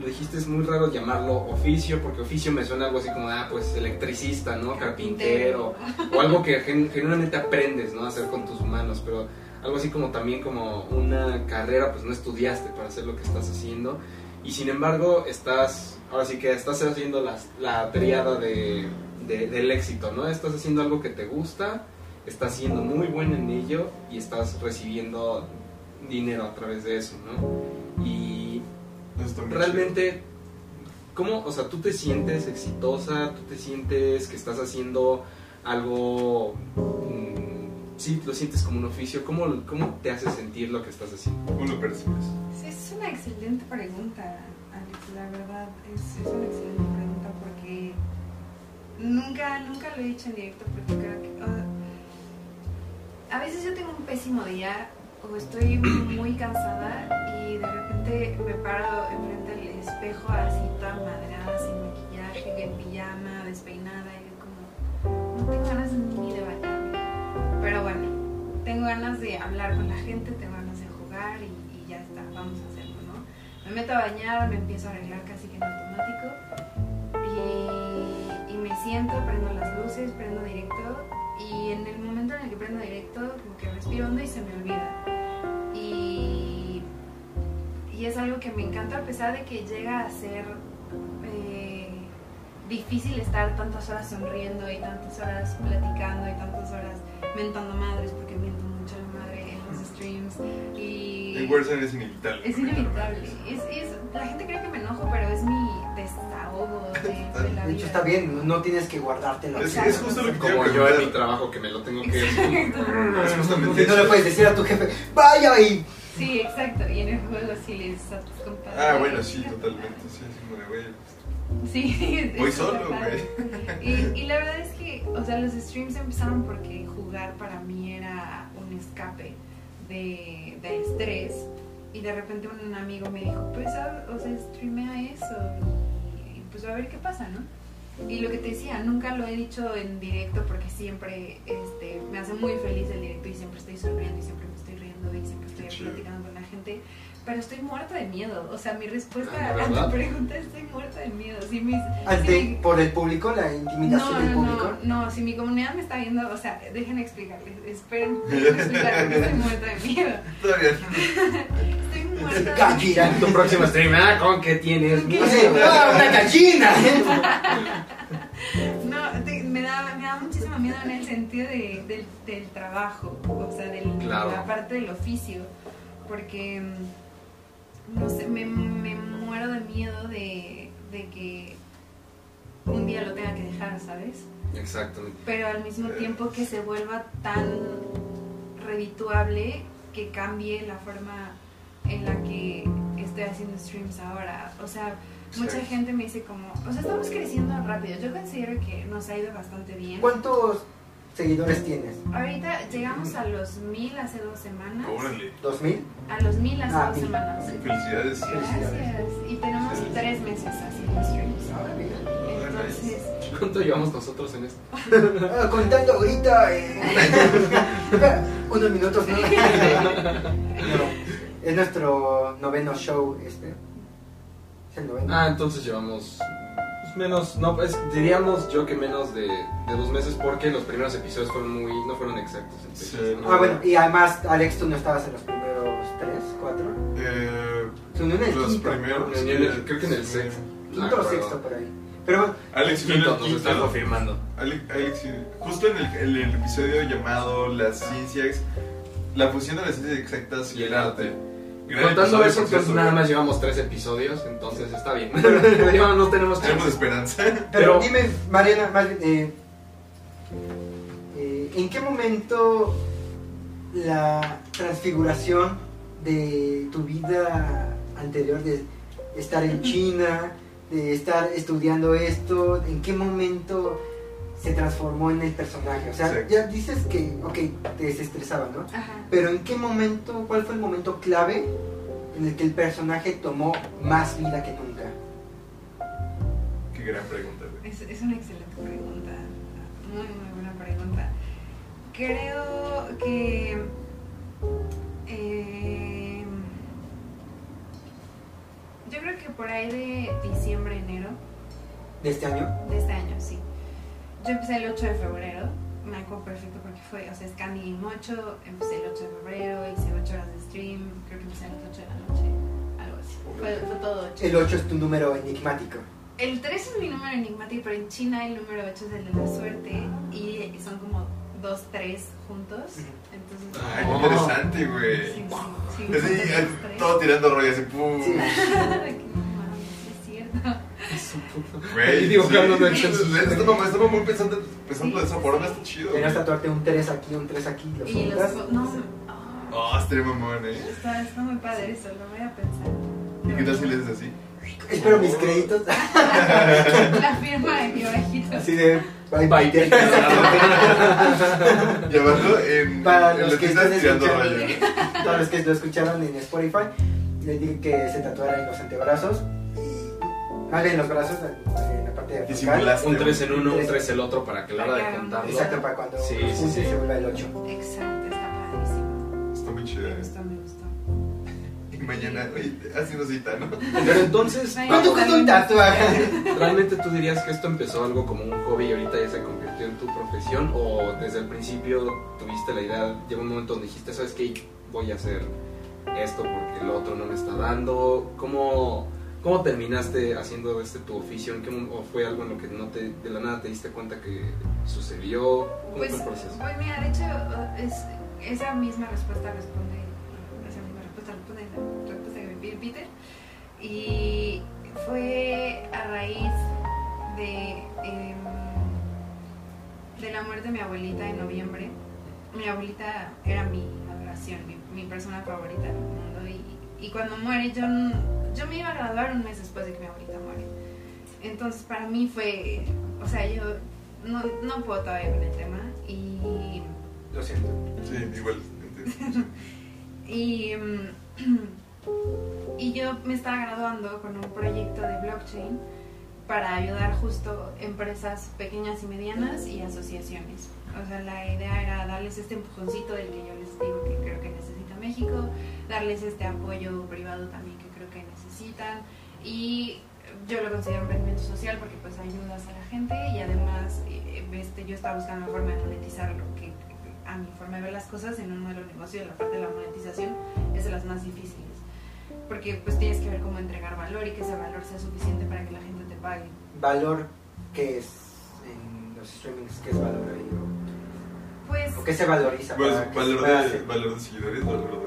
S1: lo dijiste es muy raro llamarlo oficio, porque oficio me suena algo así como, ah, pues electricista, ¿no? Carpintero, o algo que gen- genuinamente aprendes, ¿no? A hacer con tus manos, pero algo así como también como una carrera, pues no estudiaste para hacer lo que estás haciendo, y sin embargo estás, ahora sí que estás haciendo las- la triada de, de- del éxito, ¿no? Estás haciendo algo que te gusta, estás siendo muy bueno en ello y estás recibiendo dinero a través de eso, ¿no? Y Realmente, ¿cómo, o sea, tú te sientes exitosa, tú te sientes que estás haciendo algo, mm, sí, lo sientes como un oficio, ¿cómo, cómo te hace sentir lo que estás haciendo?
S4: chido. ¿Cómo lo percibes?
S2: Sí, es una excelente pregunta, Alex, la verdad. Es, es una excelente pregunta porque nunca, nunca lo he dicho en directo porque creo que... a veces yo tengo un pésimo día o estoy muy cansada y de repente me paro enfrente del espejo así toda madreada, sin maquillaje, en pijama, despeinada y como... No tengo ganas ni de bañarme. Pero bueno, tengo ganas de hablar con la gente, tengo ganas de jugar y, y ya está, vamos a hacerlo, ¿no? Me meto a bañar, me empiezo a arreglar casi que en automático y, y me siento, prendo las luces, prendo directo y en el momento en el que prendo directo como que respiro hondo y se me olvida. Y, y es algo que me encanta a pesar de que llega a ser eh, difícil estar tantas horas sonriendo y tantas horas platicando y tantas horas mentando madres porque miento mucho la madre en los streams y
S4: El Warzone es inevitable.
S2: es inevitable es, es- la gente cree que me enojo pero es mi desahogo de, de la
S3: De hecho,
S2: vida
S3: está bien, no- tienes que guardártelo.
S4: Es, es justo lo que
S1: Como yo en mi trabajo que me lo tengo que
S2: Exacto.
S4: Es justamente
S3: no le puedes decir a tu jefe, vaya y
S2: sí exacto y en el juego sí les a tus compadres
S4: Ah, bueno, sí, totalmente. Sí, es como de, güey.
S2: sí
S4: Voy
S2: es
S4: solo,
S2: padre. y, y la verdad es que o sea los streams empezaron porque jugar para mí era un escape de, del estrés y de repente un amigo me dijo pues o sea streamea eso y, pues a ver qué pasa no y lo que te decía nunca lo he dicho en directo porque siempre este me hace muy feliz el directo y siempre estoy sonriendo y siempre me estoy riendo y siempre estoy platicando con la gente pero estoy muerta de miedo o sea mi respuesta
S1: Ah, ¿de
S2: a tu pregunta estoy muerta de miedo si mis
S3: ante,
S2: si mi-
S3: por el público, la
S2: no,
S3: intimidación del
S2: no,
S3: público.
S2: no, no, si mi comunidad me está viendo, o sea, dejen explicarles, esperen, dejen explicar porque estoy muerta de miedo.
S4: Está bien.
S2: Estoy muerta de
S3: Gallina.
S1: Tu próximo stream, ah, ¿con qué tienes?
S2: ¿Qué?
S3: "Ah, una gallina.
S2: No, te- me, da, me da muchísimo miedo en el sentido de, del, del trabajo, o sea, del,
S1: Claro.
S2: de la parte del oficio, porque, mm, no sé, me, me muero de miedo de, de que un día lo tenga que dejar, ¿sabes?
S1: Exactamente.
S2: pero al mismo tiempo que se vuelva tan redituable que cambie la forma en la que estoy haciendo streams ahora. O sea, mucha
S4: Exacto.
S2: gente me dice como, o sea, estamos creciendo rápido. Yo considero que nos ha ido bastante bien.
S3: ¿Cuántos seguidores tienes?
S2: Ahorita llegamos a los mil hace dos semanas.
S4: Órale.
S3: ¿Dos mil?
S2: A los mil hace
S3: Ah,
S2: dos
S3: mil.
S2: semanas.
S4: Felicidades.
S2: Gracias. Y tenemos tres meses haciendo streams.
S3: Ah.
S2: Entonces,
S1: ¿Cuánto llevamos nosotros en esto?
S3: Ah, contando ahorita. eh. Unos minutos, ¿no? No, Es nuestro noveno show este. Es el noveno.
S1: Ah, entonces llevamos menos, no, pues diríamos yo que menos de, de dos meses porque los primeros episodios fueron muy, no fueron exactos.
S4: Sí.
S3: Ah, bueno, y además, Alex, tú no estabas en los primeros tres, cuatro.
S4: Eh,
S3: Se unió en el
S4: los
S3: quinto.
S4: primeros.
S1: En el- creo que en el
S4: Sí.
S1: sexto.
S3: Quinto o
S1: perdón.
S3: sexto por ahí. Pero bueno,
S4: Alex,
S1: Quinto,
S4: el
S1: nos
S4: quinto.
S1: confirmando.
S4: Ale- Alex, sí. justo en el, episodio llamado Las ciencias, la fusión de las ciencias exactas y el arte.
S1: Contando eso,
S4: cierto.
S1: nada más llevamos tres episodios, entonces está bien. Ya no tenemos
S4: Tenemos
S1: chance.
S4: esperanza.
S3: pero,
S1: Pero-
S3: dime, Mariana, bien, eh, eh, ¿en qué momento la transfiguración de tu vida anterior de estar en China, de estar estudiando esto, en qué momento se transformó en el personaje. O sea, ya dices que, ok, te desestresaba, ¿no?
S2: Ajá.
S3: Pero ¿en qué momento, cuál fue el momento clave en el que el personaje tomó más vida que nunca?
S4: Qué gran pregunta, güey.
S2: Es, es una excelente pregunta, muy muy buena pregunta. Creo que eh, yo creo que por ahí de diciembre, enero
S3: ¿De este año?
S2: de este año, sí. Yo empecé el 8 de febrero, me acuerdo perfecto porque fue, o sea, es Candy Game 8, empecé el 8 de febrero, hice 8 horas de stream, creo que empecé a las 8 de la noche, algo así. Fue, fue todo 8.
S3: El 8 es tu número enigmático.
S2: El 3 es mi número enigmático, pero en China el número 8 es el de la suerte y son como 2, 3 juntos. Entonces,
S4: Ay, qué
S1: Oh.
S4: interesante,
S2: sí,
S4: güey.
S2: sí, sí, tres.
S4: todo tirando rollo así, pum.
S3: Sí.
S2: Que no mames, es cierto.
S4: Güey,
S1: Y dibujando
S4: sí.
S1: en el Chelsea.
S4: Estaba, estaba muy pensando, pensando de esa forma, está chido.
S3: Tenías
S4: güey.
S3: tatuarte un 3 aquí, un 3 aquí, los
S2: Y
S3: juntas.
S2: los. No,
S4: Oh, estaría mamón, eh.
S2: está, está muy padre eso, lo voy a pensar.
S4: ¿Y qué tal si le haces así?
S3: Espero mis créditos.
S2: La firma de mi orejito.
S3: Así de bye
S1: Bye,
S3: bye.
S4: Y abajo, en,
S3: Para
S4: en
S3: los
S4: lo
S3: que estén
S4: tirando
S3: escuchando.
S4: rollo.
S3: Todos los que lo escucharon en Spotify, les dije que se tatuara en los antebrazos más bien en los brazos, en la parte de
S4: simulaste.
S1: Un 3 en uno, un 3 el otro para que a la hora de contarlo.
S3: Exacto, para cuando
S1: Sí, sí, sí.
S3: se vuelva el 8.
S2: Exacto, está padrísimo.
S4: Está muy
S2: Me
S4: chido.
S2: gustó, me gustó.
S4: Y mañana, oye, haciendo cita, ¿no?
S1: Pero entonces,
S3: ¿Cuánto cuesta un tatuaje?
S1: ¿realmente tú dirías que esto empezó algo como un hobby y ahorita ya se convirtió en tu profesión? ¿O desde el principio tuviste la idea, llegó un momento donde dijiste, ¿sabes qué? Voy a hacer esto porque el otro no me está dando. ¿Cómo, cómo terminaste haciendo este tu oficio? ¿En qué mom- ¿O fue algo en lo que no te, de la nada te diste cuenta que sucedió? ¿Cómo
S2: Pues,
S1: fue el proceso?
S2: pues mira, de hecho, es, esa misma respuesta responde, esa misma respuesta responde la respuesta que me Peter. Y fue a raíz de, em, de la muerte de mi abuelita en noviembre. Mi abuelita era mi adoración, mi, mi persona favorita del mundo. Y, y cuando muere, yo, yo me iba a graduar un mes después de que mi abuelita muere. Entonces, para mí fue, o sea, yo no, no puedo todavía con el tema. Y
S3: Lo siento.
S4: Sí, igual. entiendo.
S2: Y, mm, y yo me estaba graduando con un proyecto de blockchain para ayudar justo empresas pequeñas y medianas y asociaciones. O sea, la idea era darles este empujoncito del que yo les digo que creo que necesita México, darles este apoyo privado también necesitan y yo lo considero emprendimiento social porque pues ayudas a la gente y además eh, este, yo estaba buscando una forma de monetizarlo que a mi forma de ver las cosas en un modelo de negocio la parte de la monetización es de las más difíciles porque pues tienes que ver cómo entregar valor y que ese valor sea suficiente para que la gente te pague
S3: Valor, ¿qué es en los streamings? ¿Qué es valor ahí?
S2: pues
S3: ¿O qué se valoriza?
S4: Pues,
S3: que
S4: valor de, valor de seguidores, valor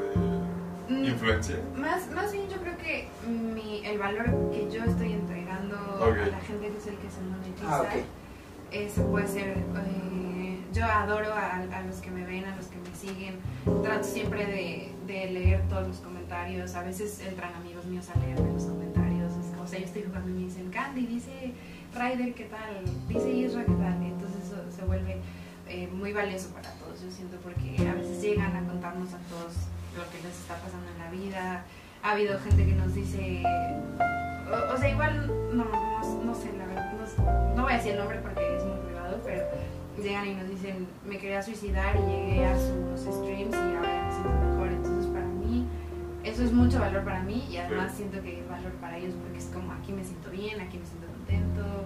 S4: de
S2: mm,
S4: influencia.
S2: más, más bien yo creo que mi, el valor que yo estoy entregando
S4: Ok.
S2: a la gente que es el que se monetiza
S3: Ah, ok.
S2: Ese puede ser, eh, yo adoro a, a los que me ven, a los que me siguen, trato siempre de, de leer todos los comentarios, a veces entran amigos míos a leerme los comentarios, es- o sea, yo estoy jugando y me dicen, Candy, dice Ryder, ¿qué tal? Dice Isra, ¿qué tal? Entonces eso se vuelve eh, muy valioso para todos, yo siento, porque a veces llegan a contarnos a todos lo que les está pasando en la vida, ha habido gente que nos dice, o, o sea, igual, no, no, no sé, la verdad, no, no voy a decir el nombre porque es muy privado, pero llegan y nos dicen, me quería suicidar y llegué a sus streams y ahora me siento mejor. Entonces, para mí, eso es mucho valor para mí y además siento que es valor para ellos porque es como aquí me siento bien, aquí me siento contento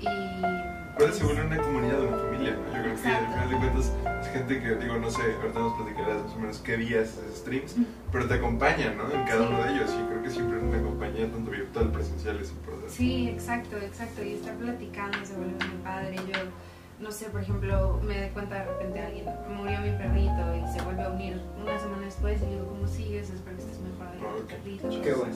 S2: y...
S4: Puede se vuelve una comunidad, una familia, ¿no? Yo creo que al final de cuentas es gente que, digo, no sé, ahorita nos platicarás más o menos qué días streams, pero te acompañan, ¿no? En cada
S2: Sí.
S4: uno de ellos y creo que siempre una compañía, tanto virtual, presencial, es importante.
S2: Sí, exacto, exacto. Y estar platicando se vuelve muy padre. Yo, no sé, por ejemplo, me doy cuenta de repente alguien murió mi perrito y se vuelve a unir una semana después y digo, ¿cómo sigues? Espero que estés mejor de
S4: Ok.
S2: tu perrito.
S3: Qué bueno.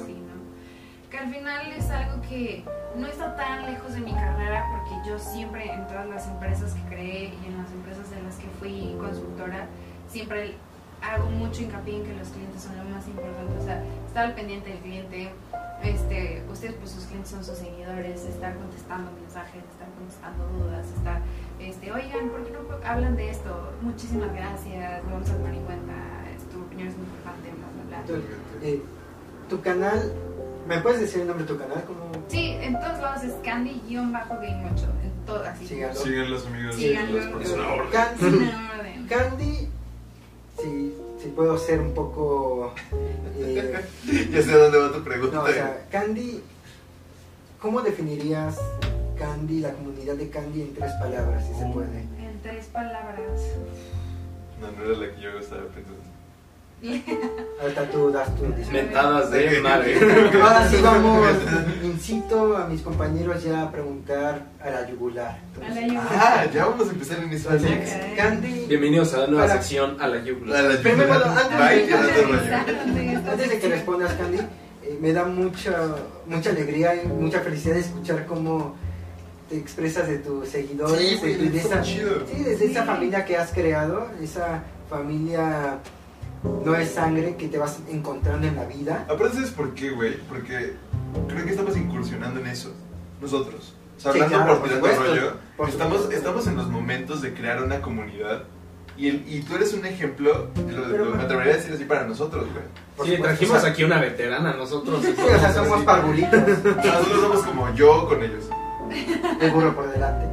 S2: Que al final es algo que no está tan lejos de mi carrera porque yo siempre en todas las empresas que creé y en las empresas en las que fui consultora, siempre hago mucho hincapié en que los clientes son lo más importante, o sea, estar al pendiente del cliente, este, ustedes pues sus clientes son sus seguidores, estar contestando mensajes, estar contestando dudas, estar, este, oigan, ¿por qué no hablan de esto? Muchísimas gracias, vamos a tomar en cuenta, tu opinión es muy importante, bla, bla, bla.
S3: Eh, tu canal, ¿me puedes decir el nombre de tu canal? Como
S2: Sí, en todos lados es Candy-Game 8, en todo, así.
S3: Síganlo.
S4: Sigan los amigos.
S2: Síganlo.
S4: porque es una orden.
S3: Candy. Candy, si, si puedo ser un poco... eh,
S4: Ya sé dónde va tu pregunta.
S3: no, o sea, Candy, ¿cómo definirías Candy, la comunidad de Candy en tres palabras, si se puede?
S2: En tres palabras.
S4: No, no era la que yo estaba pensando.
S3: Ahorita tú das tu.
S1: Mentadas de madre.
S3: Ahora sí vamos, incito a mis compañeros ya a preguntar a la yugular.
S2: A la yugular.
S4: Ah, ya vamos a empezar en eso.
S3: Entonces,
S2: Ok.
S3: Candy,
S1: Bienvenidos a la nueva
S3: Para-
S1: sección a la yugular.
S4: A la
S3: Primero,
S4: yugular.
S3: antes
S4: te
S3: antes de-
S4: rayo.
S3: antes de que respondas Candy, eh, me da mucha, mucha alegría y mucha felicidad escuchar cómo te expresas de tus seguidores,
S4: Sí,
S3: de, esa,
S4: chido.
S3: sí, desde esa familia que has creado, esa familia no es sangre que te vas encontrando en la vida.
S4: Aparte, ¿sabes por qué, güey? Porque creo que estamos incursionando en eso. Nosotros. O sea,
S3: Sí,
S4: hablando
S3: claro,
S4: por
S3: por
S4: tirando
S3: supuesto,
S4: rollo,
S3: por
S4: estamos,
S3: supuesto.
S4: estamos en los momentos de crear una comunidad. Y, el- y tú eres un ejemplo, lo,
S3: Pero-
S4: lo- me atrevería a decir así para nosotros, güey.
S1: Sí,
S3: supuesto,
S1: trajimos
S3: o sea,
S1: aquí una veterana, nosotros.
S3: Sí, o sea, somos parvulitos,
S4: Nosotros somos como yo con ellos.
S3: El burro por delante.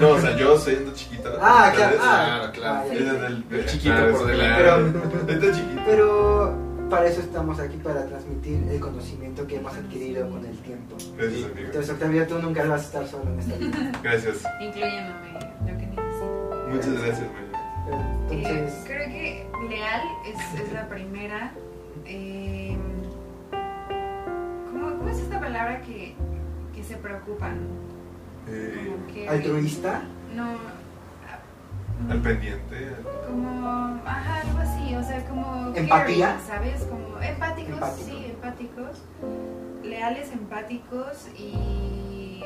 S4: No, o sea, yo siendo chiquito.
S3: Ah, claro, ah,
S1: Claro, claro.
S3: ah, ya.
S4: El,
S1: El chiquito
S4: claro,
S1: por delante.
S4: chiquito.
S3: Pero para eso estamos aquí, para transmitir el conocimiento que hemos adquirido con el tiempo.
S4: Gracias, amigo.
S3: Entonces, Octavio, tú nunca vas a estar solo en esta vida.
S4: Gracias.
S2: Incluyéndome lo que necesito.
S4: Muchas gracias, güey.
S3: Pero,
S2: Eh,
S3: Entonces,
S2: creo que Leal es, es la primera. eh, ¿cómo, cómo es esta palabra que, que se preocupan?
S4: Eh,
S3: altruista.
S2: No.
S4: al pendiente.
S2: Como, ajá, algo así, o sea, como...
S3: ¿Empatía?
S2: caring, ¿Sabes? Como empáticos,
S3: Empático.
S2: sí, empáticos. Leales, empáticos y,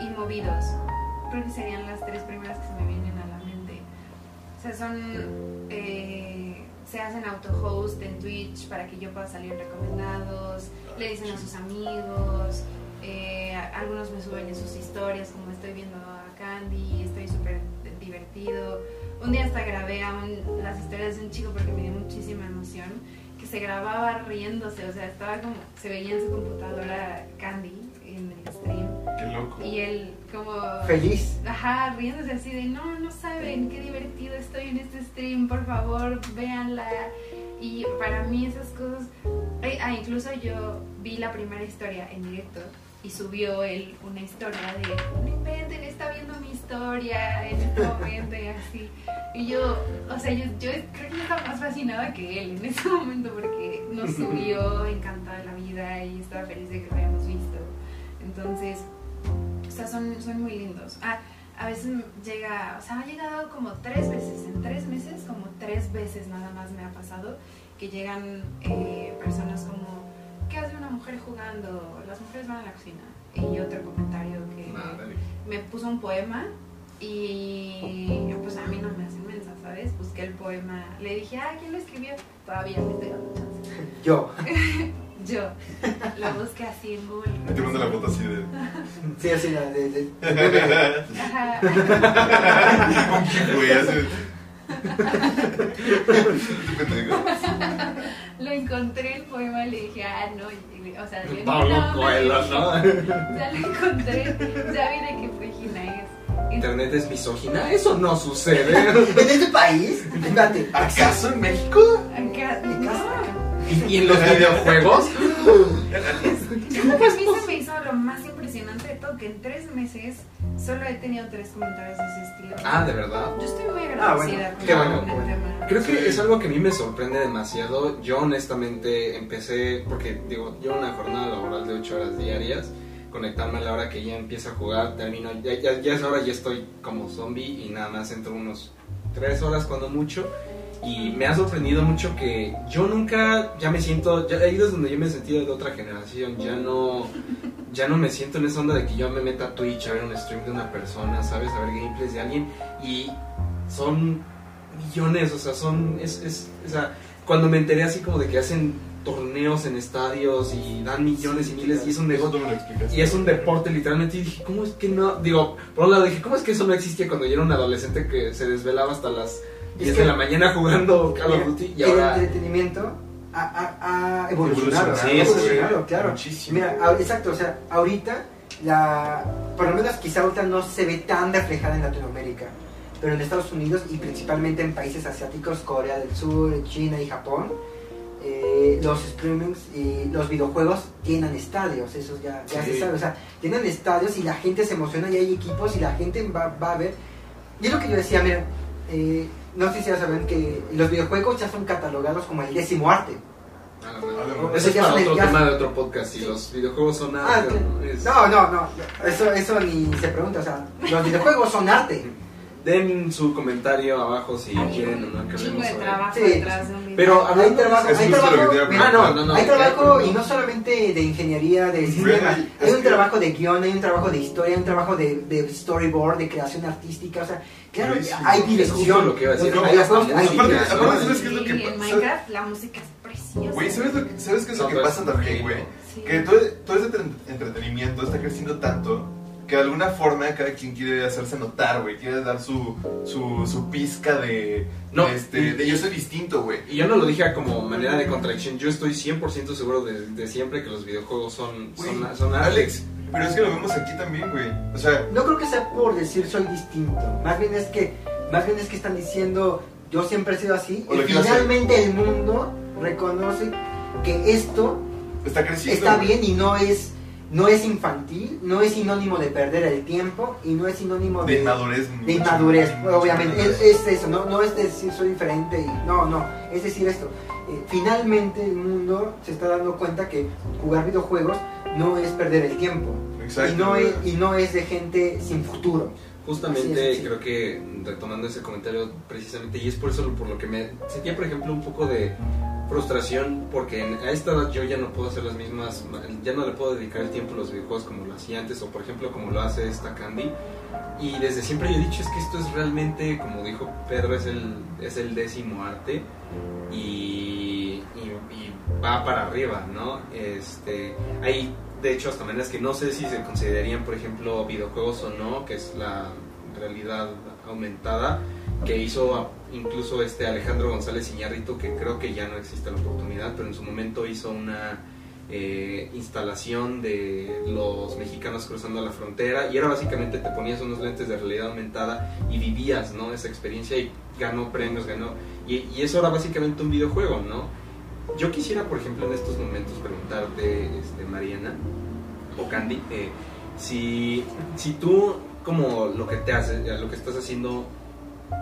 S2: y movidos. Creo que serían las tres primeras que se me vienen a la mente. O sea, son... eh, se hacen auto-host en Twitch para que yo pueda salir en recomendados, le dicen a sus amigos, eh, a- algunos me suben en sus historias como estoy viendo a Candy, estoy súper divertido. Un día hasta grabé aún las historias de un chico porque me dio muchísima emoción, que se grababa riéndose, o sea, estaba como, se veía en su computadora Candy en el stream
S4: Qué loco.
S2: y él como...
S3: Feliz.
S2: Ajá, riéndose así de no, no saben qué divertido estoy en este stream, por favor, véanla. Y para mí esas cosas. Ay, Ah, incluso yo vi la primera historia en directo y subió él una historia de no inventen, está viendo mi historia en este momento y así. Y yo, o sea, yo, yo creo que yo estaba más fascinada que él en ese momento porque nos subió encantada de la vida y estaba feliz de que lo habíamos visto. Entonces, o sea, son, son muy lindos. Ah, a veces llega, o sea, ha llegado como tres veces, en tres meses, como tres veces nada más me ha pasado que llegan eh, personas como, ¿qué hace una mujer jugando? Las mujeres van a la cocina. Y otro comentario que
S1: Madre.
S2: me puso un poema y pues a mí no me hacen mensa, ¿sabes? Busqué el poema, le dije, ah, ¿quién lo escribió? Todavía me estoy dando chance.
S3: Yo.
S2: Yo lo busqué así en Google.
S4: Y te mando la foto así de.
S3: Sí, así la de. de- de-
S2: Ajá.
S4: Un güey, así.
S2: Lo encontré el poema y le dije, ah, no, y- o sea, le
S1: Pablo
S2: no,
S1: Coelho, ¿no?
S2: Ya lo encontré, ya vi de qué página es.
S1: Internet es misógina, eso no sucede.
S3: ¿En este país? Espérate.
S4: ¿Acaso en México?
S2: Acá, no.
S1: ¿Y, y en los videojuegos?
S2: Creo que a mí se me hizo lo más impresionante de todo, que en tres meses solo he tenido tres comentarios de ese estilo.
S1: Ah, ¿de verdad?
S2: Yo estoy muy
S3: Ah,
S2: agradecida
S3: bueno,
S2: con
S1: qué bueno,
S3: bueno.
S1: Creo que es algo que a mí me sorprende demasiado. Yo honestamente empecé, porque digo, llevo una jornada laboral de 8 horas diarias, conectarme a la hora que ya empiezo a jugar, termino, ya, ya, ya es hora, ya estoy como zombie y nada más entro unos 3 horas cuando mucho. Y me ha sorprendido mucho que yo nunca, ya me siento, ya ahí es donde yo me he sentido de otra generación, ya no, ya no me siento en esa onda de que yo me meta a Twitch a ver un stream de una persona, ¿sabes? A ver gameplays de alguien y son millones, o sea, son, es, es, o sea, cuando me enteré así como de que hacen torneos en estadios y dan millones y miles y es un negocio y es un deporte literalmente y dije, ¿cómo es que no? Digo, por un lado dije, ¿cómo es que eso no existía cuando yo era un adolescente que se desvelaba hasta las 10
S3: que-
S1: de la mañana jugando Call of Duty y
S3: el
S1: ahora...
S3: entretenimiento ha, evolucionado.
S1: Sí,
S3: ha
S1: sí,
S3: evolucionado,
S4: güey,
S3: claro.
S4: muchísimo.
S3: Mira, a- exacto, o sea, ahorita, la, por lo menos quizá ahorita no se ve tan reflejada en Latinoamérica, pero en Estados Unidos y principalmente en países asiáticos, Corea del Sur, China y Japón, eh, los streamings y los videojuegos tienen estadios, eso ya, ya
S1: Sí.
S3: se sabe, o sea, tienen estadios y la gente se emociona y hay equipos y la gente va, va a ver. Y es lo que yo decía, miren, eh, no sé si ya saben que los videojuegos ya son catalogados como el décimo arte.
S1: Ah, no,
S4: no.
S1: Eso es para otro
S3: ya-
S1: tema de otro podcast. Si los videojuegos son
S3: Ah,
S1: arte,
S3: que-
S1: ¿no? Es-
S3: No, no, no, eso, eso ni se pregunta, o sea, los videojuegos son arte.
S1: Den su comentario abajo si
S2: Hay
S1: quieren o no. que hablemos
S2: de
S1: sobre-
S2: trabajo
S3: Sí.
S2: detrás de un video.
S1: Pero
S3: Hay
S1: hablando de
S3: trabajo, hay trabajo,
S1: Ah, no, no, no.
S3: hay trabajo y no solamente de ingeniería, de sistema, hay
S4: es
S3: un
S4: que-
S3: trabajo de guion, hay un trabajo de historia, hay un trabajo de, de storyboard, de creación artística, o sea, claro,
S4: Buenísimo.
S3: hay
S1: Es justo
S3: dirección.
S1: lo que iba a decir. Hay
S3: hay
S4: Aparte-
S3: dirección.
S4: aparte, ¿sabes qué es lo que
S2: Sí,
S4: pasa?
S2: en Minecraft la música es preciosa.
S4: Güey, ¿sabes, lo que, ¿sabes qué es lo
S1: No,
S4: que
S1: pero
S4: pasa también, güey?
S2: Sí.
S4: Que todo, todo ese entre- entretenimiento está creciendo tanto que de alguna forma cada quien quiere hacerse notar, güey. Quiere dar su, su, su pizca de,
S1: No.
S4: de este, de yo soy distinto, güey.
S1: Y yo no lo dije como manera de contradicción. Yo estoy 100% seguro de, de siempre que los videojuegos son,
S4: Güey,
S1: son.
S4: Alex, pero es que lo vemos aquí también, güey. O sea,
S3: No creo que sea por decir soy distinto, más bien es que, más bien es que están diciendo yo siempre he sido así
S4: O
S3: y
S4: hacer.
S3: finalmente el mundo reconoce que esto
S4: está creciendo.
S3: está bien y no es no es infantil, no es sinónimo de perder el tiempo y no es sinónimo
S4: De
S3: de,
S4: inmadurez.
S3: de inmadurez,
S4: mucho
S3: obviamente. Es, eso, no, no es decir soy diferente y no, no, es decir esto. eh, finalmente el mundo se está dando cuenta que jugar videojuegos no es perder el tiempo
S4: Exacto.
S3: y no es, y no es de gente sin futuro.
S1: Justamente
S3: es,
S1: creo que retomando ese comentario precisamente y es por eso por lo que me sentía por ejemplo un poco de frustración porque a esta edad yo ya no puedo hacer las mismas ya no le puedo dedicar el tiempo a los videojuegos como lo hacía antes o por ejemplo como lo hace esta Candy. Y desde siempre yo he dicho es que esto es realmente como dijo Pedro es el es el décimo arte. Y, va para arriba no este hay de hecho hasta maneras que no sé si se considerarían por ejemplo videojuegos o no que es la realidad aumentada que hizo incluso este Alejandro González Iñárritu que creo que ya no existe la oportunidad pero en su momento hizo una eh, instalación de los mexicanos cruzando la frontera y era básicamente te ponías unos lentes de realidad aumentada y vivías no esa experiencia y ganó premios ganó y, y eso era básicamente un videojuego no yo quisiera por ejemplo en estos momentos preguntarte este, Mariana o Candy eh, si si tú como lo que te haces lo que estás haciendo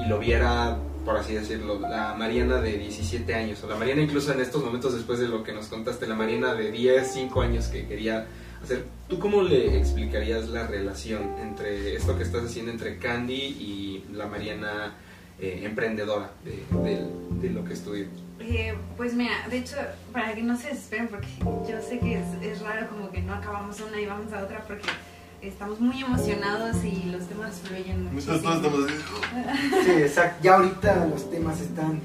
S1: y lo viera por así decirlo, la Mariana de 17 años, o la Mariana incluso en estos momentos después de lo que nos contaste, la Mariana de 10, 5 años que quería hacer, ¿tú cómo le explicarías la relación entre esto que estás haciendo entre Candy y la Mariana eh, emprendedora de, de- lo que estudió?
S2: Eh, pues mira, de hecho, para que no se desesperen, porque yo sé que es raro como que no acabamos una y vamos a otra porque estamos muy emocionados y los temas fluyen
S4: Nosotros
S2: muchísimo.
S4: todos estamos
S3: Sí, exacto. Ya ahorita los temas están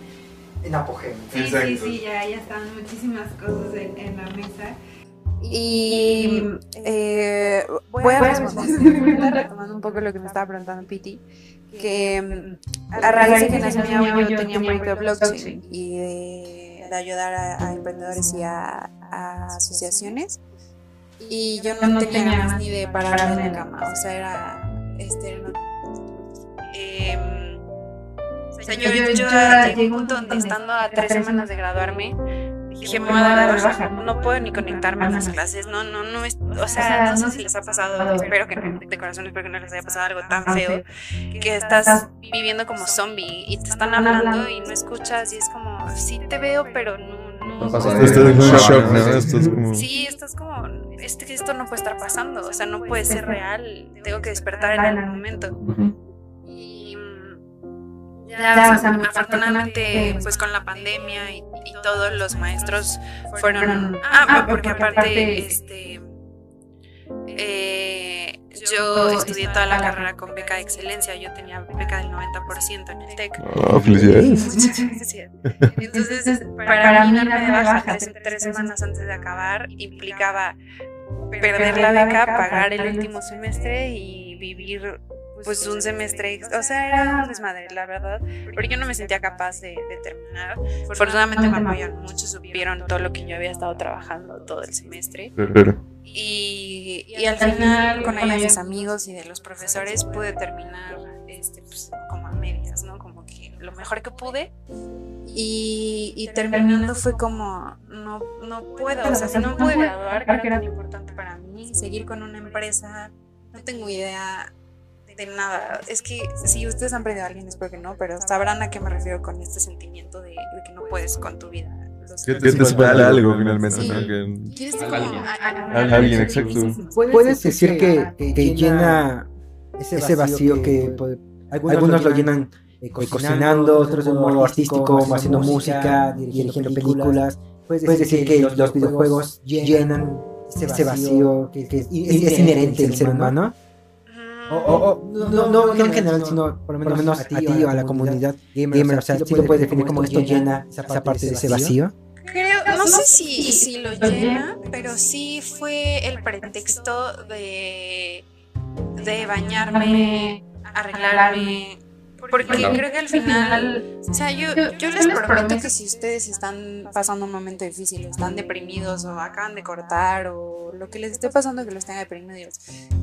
S3: en apogeo.
S2: Sí, sí,
S4: Exacto.
S2: sí, ya, ya están muchísimas cosas en, en la mesa.
S5: Y eh, voy a responder retomando un poco lo que me estaba preguntando Piti, que mm, a raíz de que nació mi abuelo yo tenía un proyecto de blockchain y de, de ayudar a, a emprendedores y a, a asociaciones y yo no, tenía ganas ni de pararme de la cama, o sea, era... Este, no- em, o sea, yo, yo, yo llegué a un punto donde estando a tres semanas de graduarme, dije, me voy a dar baja, no puedo ni conectarme a las clases, no, no, no, es, o sea, no sé si les ha pasado, espero que no, de corazón espero que no les haya pasado algo tan feo, que estás viviendo como zombie y te están hablando y no escuchas y es como, sí te veo, pero no, no,
S6: No pasa
S5: no-
S6: nada.
S7: Estás en un
S6: Sí.
S7: shock, ¿no?
S6: Sí.
S7: Estás como...
S5: Sí, estás como, este, esto no puede estar pasando, o sea, no puede ser real, tengo que despertar en algún momento. Y mm, ya, o sea, afortunadamente, pues con la pandemia y, y todos los maestros fueron... Ah, porque aparte, este... eh, yo estudié toda la carrera con beca de excelencia, yo tenía beca del 90% en el TEC.
S4: Oh, felicidades.
S5: Entonces, para mí darme de baja tres, tres semanas antes de acabar implicaba perder la beca, pagar el último semestre y vivir pues un semestre, o sea, era un desmadre, la verdad, pero yo no me sentía capaz de, de terminar. Afortunadamente me apoyaron mucho, supieron todo lo que yo había estado trabajando todo el semestre. Y, y al final, con ayuda de mis amigos y de los profesores, pude terminar este, pues, como a medias, ¿no? Como que lo mejor que pude. Y, y terminando fue como, no, no puedo, o sea, si no me pude graduar, que era tan importante para mí, seguir con una empresa, no tengo idea de nada. Es que si ustedes han perdido a alguien, espero que no, pero sabrán a qué me refiero con este sentimiento de, de que no puedes con tu vida. Los-
S4: que te espera algo finalmente,
S5: Sí.
S4: ¿no? Que-
S5: Quieres
S1: alguien.
S5: a- a-
S4: Alguien, exacto.
S3: Puedes decir que, que llena ese vacío que pues, algunos lo llenan eh, cocinando, otros de un modo artístico, haciendo música, dirigiendo películas. Puedes decir que los videojuegos llenan ese vacío que, que es, es inherente al ser humano.
S5: Ujú.
S3: O, o- o- no, no, no en general, sino por lo menos a ti o a la comunidad gamer. O sea, sí lo puedes definir como esto llena esa parte de ese vacío.
S5: Creo, no sé si, si lo llena, pero sí fue el pretexto de, de bañarme, arreglarme. Porque creo que al final, o sea, yo, yo les prometo que si ustedes están pasando un momento difícil, o están deprimidos, o acaban de cortar, o lo que les esté pasando que los tenga deprimidos,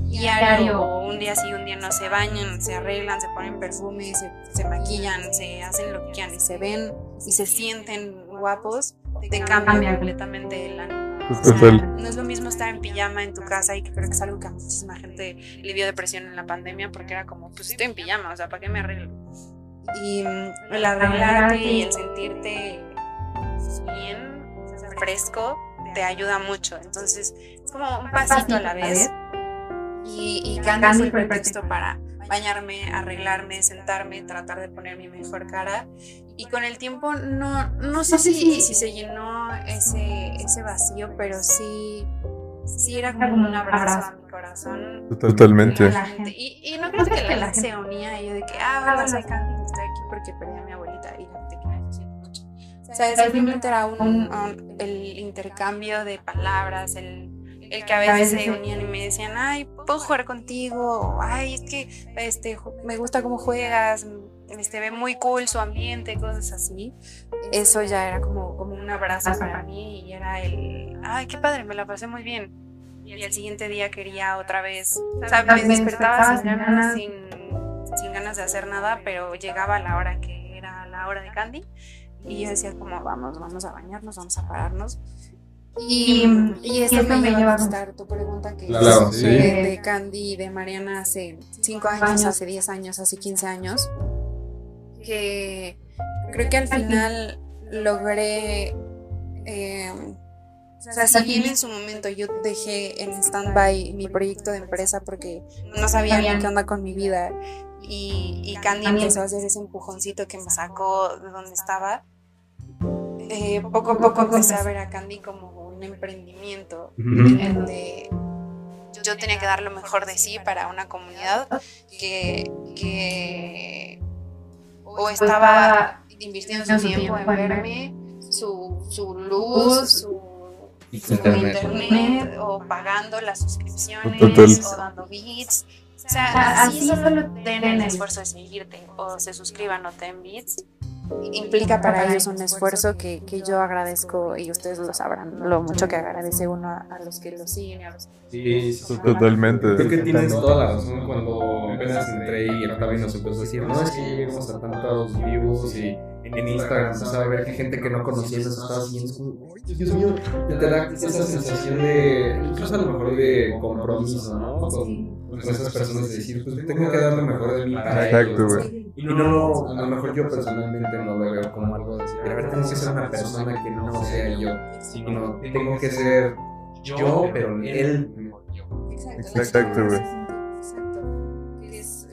S5: diario, o un día sí, un día no, se bañan, se arreglan, se ponen perfume, se, se maquillan, se hacen lo que quieran y se ven y se sienten guapos, te cambia. completamente el ánimo. O sea,
S4: Total.
S5: no es lo mismo estar en pijama en tu casa y que creo que es algo que a muchísima gente le dio depresión en la pandemia porque era como, pues estoy en pijama, o sea, ¿para qué me arreglo? Y mm, el arreglarte y el sentirte bien, fresco, te ayuda mucho. Entonces, es como un pasito a la vez. Y, y Candy fue el pretexto para bañarme, arreglarme, sentarme, tratar de poner mi mejor cara. Y con el tiempo no, no sé si, si se llenó ese, ese vacío, pero sí, sí era como un abrazo a mi corazón.
S4: Totalmente.
S5: la. Y, y no creo que la gente se unía y yo de que, ah, bueno, soy Candy, estoy aquí porque perdí a mi abuelita y la gente que me siento mucho. O sea, simplemente era un, un- el intercambio de palabras, el, el que a veces se unían y me decían, ay, puedo jugar contigo, ay, es que este, me gusta cómo juegas, este, ve muy cool su ambiente, cosas así. Eso ya era como, como un abrazo para mí y era el, ay, qué padre, me la pasé muy bien. Y al siguiente día quería otra vez, o sea, me despertaba sin ganas, sin, sin ganas de hacer nada, pero llegaba la hora que era la hora de Candy y yo decía como, vamos, vamos a bañarnos, vamos a pararnos. Y, y esto me lleva a contestar tu pregunta que
S1: Claro,
S5: es
S1: sí.
S5: de, de Candy y de Mariana hace 5 años, hace 10 años, hace 15 años, que creo que al final logré, eh, o sea, si bien en su momento yo dejé en stand-by mi proyecto de empresa porque no sabía ni qué onda con mi vida y, y Candy empezó a hacer ese empujoncito que me sacó de donde estaba, eh, poco a poco empecé a ver a Candy como un emprendimiento en donde yo tenía que dar lo mejor de sí para una comunidad que, que o estaba invirtiendo su tiempo en verme, su, su luz, su, su
S1: Internet.
S5: internet, o pagando las suscripciones,
S4: Total.
S5: o dando bits. O sea, así solo den el esfuerzo de seguirte, o se suscriban o den bits. Implica para ellos un esfuerzo que, que yo agradezco y ustedes lo sabrán, lo mucho que agradece uno a, a los que lo siguen y a los
S1: Sí, sí.
S4: Totalmente.
S1: Creo que tienes toda la razón cuando apenas entré y Octavio nos empezó a decir, no, es que llegamos a tantos vivos y en Instagram empezaba a ver que gente que no conocía nos estaba siguiendo. es como, "Ay, Dios mío, te da esa sensación de, incluso a lo mejor de compromiso, ¿no? Con, con esas personas de decir, pues tengo que dar lo mejor de mí para
S4: Exacto,
S1: ellos.
S4: Güey.
S1: Y no, a lo mejor yo personalmente no lo veo como algo de decir, a ver, tengo que ser una persona que no sea yo, sino tengo que ser yo, pero él yo.
S4: Exacto, güey.
S5: Exacto.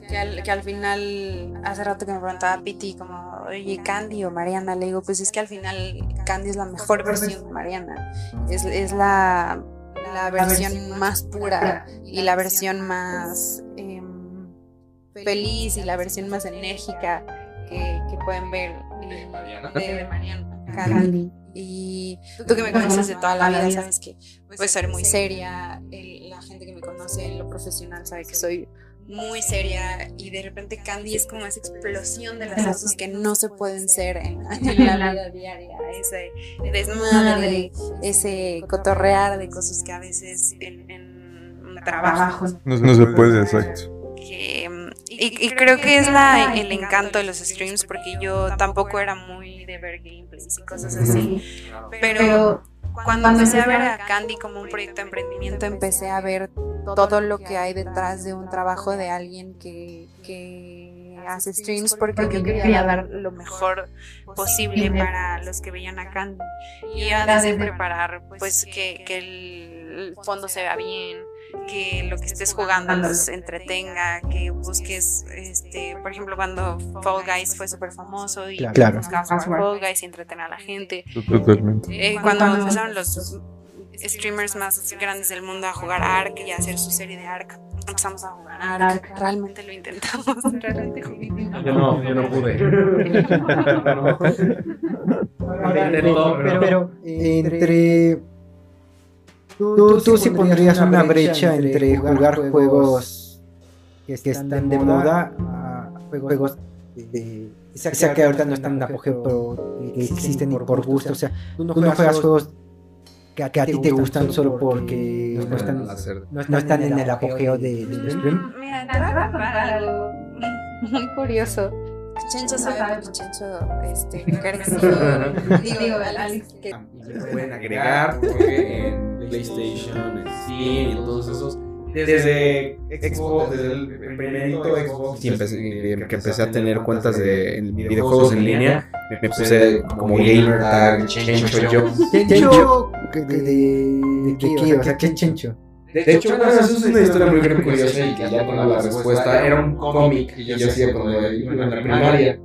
S5: Que, al, que al final, hace rato que me preguntaba Piti, como, oye, Candy o Mariana, le digo, pues es que al final Candy es la mejor versión de Mariana. Es, es la, la versión más pura y la versión más em, feliz y la versión más enérgica que, que pueden ver
S1: De Mariana.
S5: de, de Mariana Candy. Y tú que me conoces de toda la vida sabes que puedo ser muy seria. el- la gente que me conoce en lo profesional sabe que soy muy seria y de repente Candy es como esa explosión de las cosas que no se pueden ser en, en la vida diaria, ese desmadre, ese cotorrear de cosas que a veces en, en un trabajo
S6: No, no se puede, exacto.
S5: que, y, y creo que es la, el encanto de los streams porque yo tampoco era muy de ver gameplays y cosas así, pero cuando empecé a ver a Candy como un proyecto de emprendimiento empecé a ver todo lo que hay detrás de un trabajo de alguien que, que hace streams porque yo quería dar lo mejor posible para los que veían a Candy. Y yo desde preparar pues que, que el fondo se vea bien que lo que estés jugando los entretenga, que busques, este, por ejemplo, cuando Fall Guys fue súper famoso y
S3: Claro.
S5: buscabas jugar Fall Guys y entretener a la gente.
S6: Totalmente.
S5: Eh, cuando empezaron los streamers más grandes del mundo a jugar Ark y a hacer su serie de Ark, empezamos a jugar Ark. Realmente lo intentamos, realmente.
S1: Yo no, yo no pude.
S3: Pero, pero entre... Tú, tú sí pondrías una brecha entre jugar juegos que están de moda a juegos de... O sea, que ahorita no están en apogeo, pero que existen y por gusto. O sea, tú no juegas juegos que a, que a ti te gustan solo porque no están, no, no están en el apogeo de, del stream.
S5: Mira, te voy a contar algo muy curioso. Chencho sabe Chencho este. Digo, Alex, que
S1: Le pueden agregar porque PlayStation, Steam y todos esos. Desde Xbox, desde el primerito Xbox, y empecé- que que empecé a tener cuentas de en videojuegos en línea, me puse como gamer tag, Chencho yo.
S3: Chencho, de, de, de, qué? O sea, ¿qué Chencho?
S1: De hecho, bueno, eso es una historia muy muy curiosa y que ya tengo la respuesta. Era un cómic que yo hacía cuando iba en la primaria.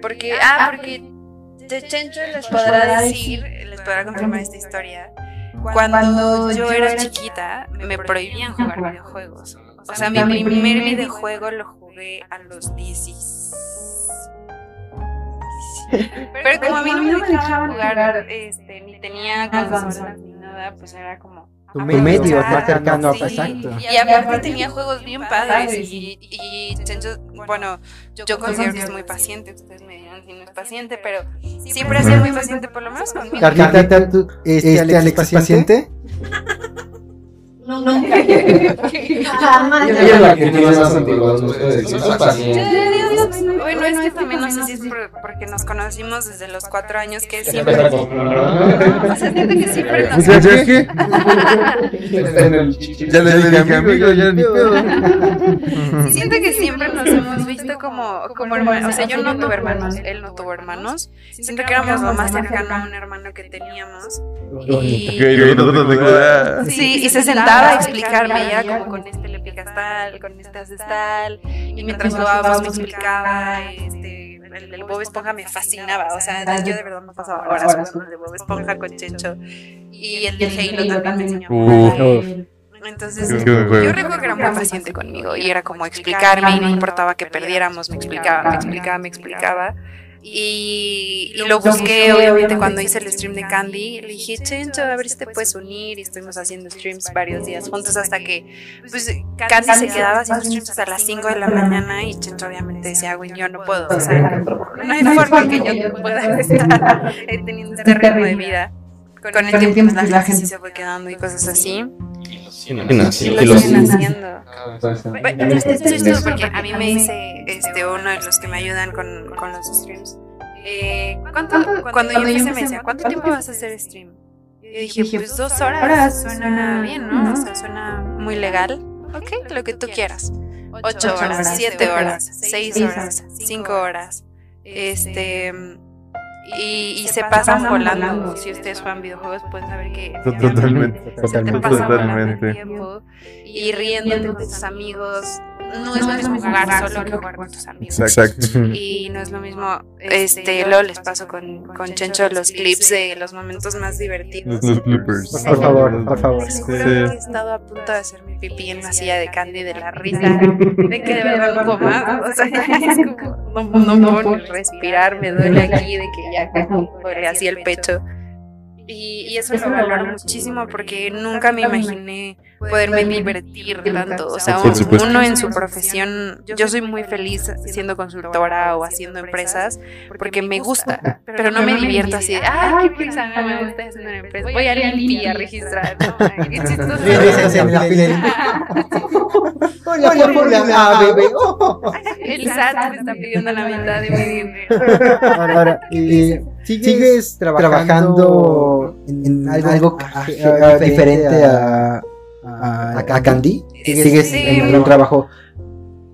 S5: Porque, ah, porque de Chencho les podrá decir, les podrá confirmar esta historia. Cuando yo era chiquita, me prohibían jugar videojuegos. O sea, mi primer videojuego lo jugué a los 10. Pero como a mí no me dejaban jugar, este, ni tenía consolas ni nada, pues era como...
S3: Tu medio más cercano,
S5: Sí,
S3: exacto.
S5: Y aparte tenía juegos bien padres y, y Chencho, bueno, yo considero que es muy paciente, ustedes me dirán si no es paciente, pero siempre ha sido muy paciente, por lo menos conmigo.
S3: Carlita, ¿tú, este, Alex, es paciente?
S2: Nunca. Jamás.
S1: Ella es la que tiene más antigüedad, soy paciente.
S5: Bueno, es que también no sé si es por- porque nos conocimos desde los cuatro años que siempre... O sea, siento que siempre nos...
S6: ¿Ya, ya qué? Ya le dije amigo, ya ni pedo.
S5: Siento que siempre nos hemos visto como, como hermanos. O sea, yo no tuve hermanos, él no tuvo hermanos. Siento que éramos lo más cercano a un hermano que teníamos. Y. Sí, y se sentaba a explicarme, y era como con este le picas tal, con este haces tal, y mientras jugábamos me explicaba, este, el del Bob Esponja me fascinaba, o sea, yo de verdad me pasaba horas jugando el de Bob Esponja con Chencho, y el de Halo también me enseñó.
S6: Uf.
S5: Entonces, yo recuerdo que era muy paciente conmigo, y era como explicarme, y no importaba que perdiéramos, me explicaba, me explicaba, me explicaba. Y, y lo busqué, obviamente, cuando hice el stream de Candy. Le dije, Chencho, a ver si te puedes unir. Y estuvimos haciendo streams varios días juntos hasta que, pues, Candy se quedaba haciendo streams hasta las 5 de la mañana. Y Chencho, obviamente, decía, güey, yo no puedo. O sea, no hay forma que yo pueda estar teniendo este ritmo de vida. Con el tiempo, pues, la gente se fue quedando y cosas así.
S1: Y
S5: Y
S1: lo siguen haciendo.
S5: Bueno, esto es porque a mí me dice este, uno de los que me ayudan con, con los streams. Eh, ¿cuánto, cuando yo empecé me decía, ¿cuánto tiempo vas a hacer stream? Yo dije, pues dos horas, suena bien, ¿no? O sea, suena muy legal. Ok, lo que tú quieras. Ocho horas, siete horas, seis horas, cinco horas. Este... Y, y se pasan volando. Si ustedes juegan videojuegos pueden saber que
S6: Totalmente,
S5: se te
S6: totalmente,
S5: el tiempo y riéndote con tus amigos, no es lo mismo jugar solo que jugar con tus amigos.
S4: Exacto.
S5: Y no es lo mismo, este, luego les paso con, con Chencho los clips de los momentos más divertidos.
S4: Los, bloopers.
S3: Por favor, por favor.
S5: Que he estado a punto de hacer mi pipí en una silla de candy de la risa, de que de verdad no más. O sea, es como, no, no puedo respirar, me duele aquí, de que ya me duele así el pecho. Y, y eso lo valoro muchísimo porque nunca me imaginé poderme divertir tanto. O sea,
S4: Por
S5: uno en su profesión, yo soy muy feliz siendo consultora o haciendo empresas porque me gusta, pero no me divierto así de, ay, qué risa, no me gusta haciendo una empresa. Voy a limpiar, a registrar. No, qué chistoso.
S3: En la. Hola, hola, hola, bebé. Oh.
S5: El SAT me está pidiendo la mitad de mi dinero.
S3: Ahora, y ¿sigues trabajando en algo eh, diferente a, a, a Candy? ¿Sigues
S5: Sí.
S3: en un trabajo